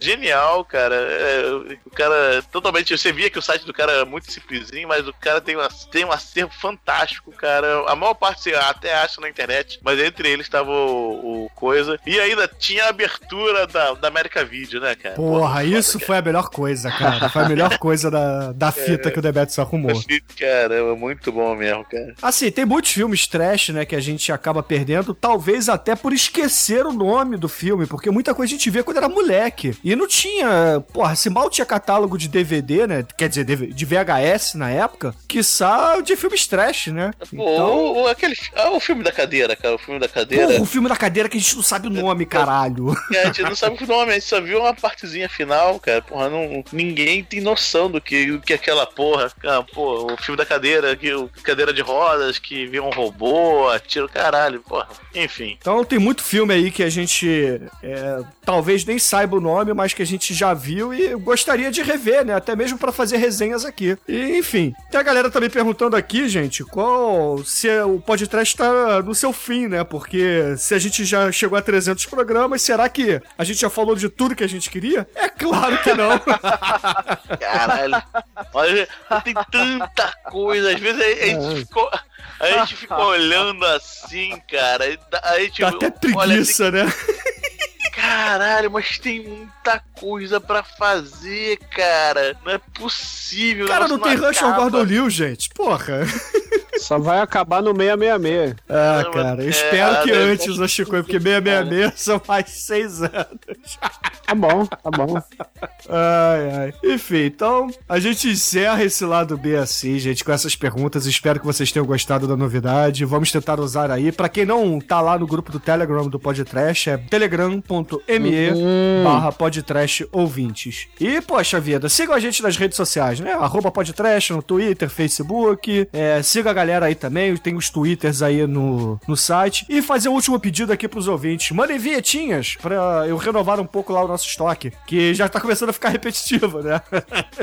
genial, cara. É, o cara totalmente. Você via que o site do cara era muito simplesinho, mas o cara tem, uma, tem um acervo fantástico, cara. A maior parte você até acha na internet, mas entre eles estava o, o coisa. E ainda tinha a abertura da, da América Video, né, cara? Porra, isso foi a melhor coisa, cara. Foi a melhor coisa da, da fita que o Demetrius arrumou. Caramba, muito bom mesmo, cara. Assim, tem muitos filmes trash, né, que a gente acaba perdendo, talvez até por esquecer o nome do filme, porque muita coisa a gente via quando era moleque. E não tinha, porra, se mal tinha catálogo de DVD, né, quer dizer, de VHS na época, quiçá de filmes trash, né? Pô, o, o- aquele, ah, o filme da cadeira, cara, o filme da cadeira. Porra, o filme da cadeira que a gente não sabe o nome, caralho. É, a gente não sabe o nome, a gente só viu uma partezinha final, cara. Porra, não, ninguém tem noção do que, do que é aquela porra. Ah, pô, o filme da cadeira, que, o- cadeira de rodas, que vê um robô, atira o caralho, porra. Enfim. Então tem muito filme aí que a gente é, talvez nem saiba o nome, mas que a gente já viu e gostaria de rever, né? Até mesmo pra fazer resenhas aqui. E, enfim, tem a galera também perguntando aqui, gente, qual se o podcast tá no seu fim, né? Porque se a gente já chegou a 300 programas, será que a gente já falou de tudo que a gente queria? É claro que não. Caralho. Olha, tem tanta coisa. Às vezes a, gente ficou. A gente fica olhando assim, cara. A gente Dá até assim, preguiça, né? Caralho, mas tem muita coisa pra fazer, cara. Não é possível. Cara, não tem Rush. Gordon Liu, gente. Porra. Só vai acabar no 666. Ah, cara, eu espero é, que deve- antes, o Chico, porque 666 são mais seis anos. Tá bom, tá bom. Ai, ai. Enfim, então a gente encerra esse lado B assim, gente, com essas perguntas. Espero que vocês tenham gostado da novidade. Vamos tentar usar aí. Pra quem não tá lá no grupo do Telegram do Podtrash, é telegram.me barra Podtrash ouvintes. E, poxa vida, sigam a gente nas redes sociais, né? Arroba Podtrash no Twitter, Facebook. É, siga a galera aí também, tem os Twitters aí no, no site. E fazer o último pedido aqui pros ouvintes. Mandem vinhetinhas pra eu renovar um pouco lá o nosso estoque, que já tá começando a ficar repetitivo, né?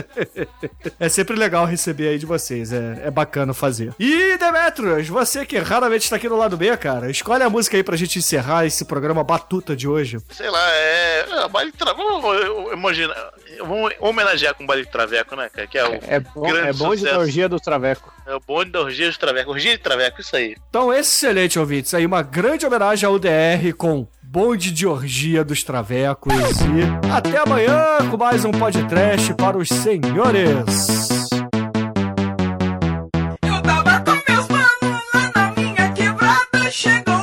é sempre legal receber aí de vocês, é, é bacana fazer. E Demetrius, você que raramente está aqui no lado B, cara, escolhe a música aí pra gente encerrar esse programa batuta de hoje. Sei lá, é. é baile de traveco. Vamos imaginar. Vamos homenagear com o baile de traveco, né, cara? Que é o É bom, grande é bom de orgia do Traveco. É o bonde da orgia de traveco. Orgia de traveco, isso aí. Então, excelente, ouvintes. Aí uma grande homenagem ao DR com Bonde de Orgia dos Travecos. E até amanhã com mais um podcast para os senhores. Eu tava com meus manos lá na minha quebrada. Chegou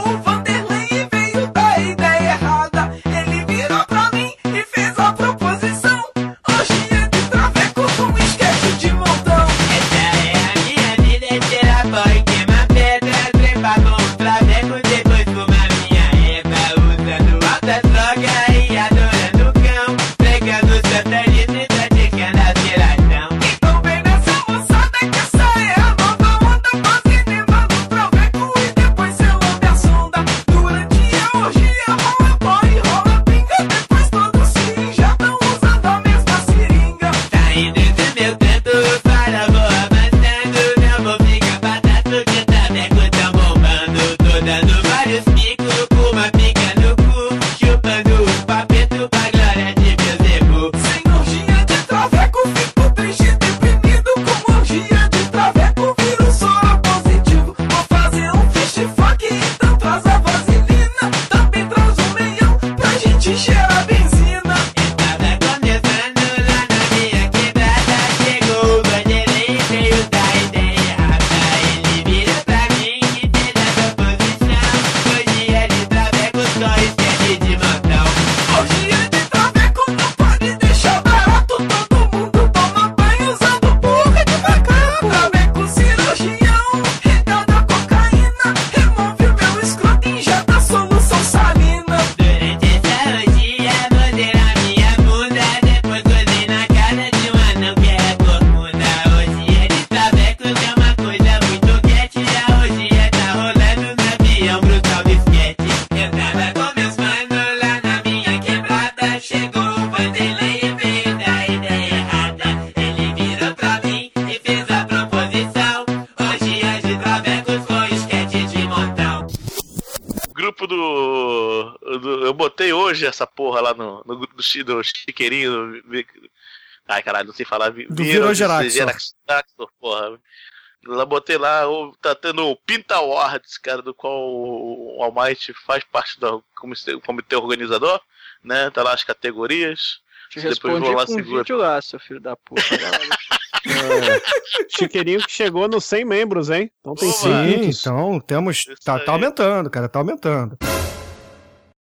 do, chi- do Chiqueirinho. do Ai, caralho, não sei falar. Do Viro- Geraxor. Porra. Lá botei lá, tá tendo o Pinta Awards, cara, do qual o Almighty faz parte do comitê, comitê organizador, né? Tá lá as categorias. Te Depois vou lá com um segura. vídeo lá, seu filho da puta. É. Chiqueirinho que chegou nos 100 membros, hein? Então tem Sim, então temos. Tá, tá aumentando, cara, tá aumentando.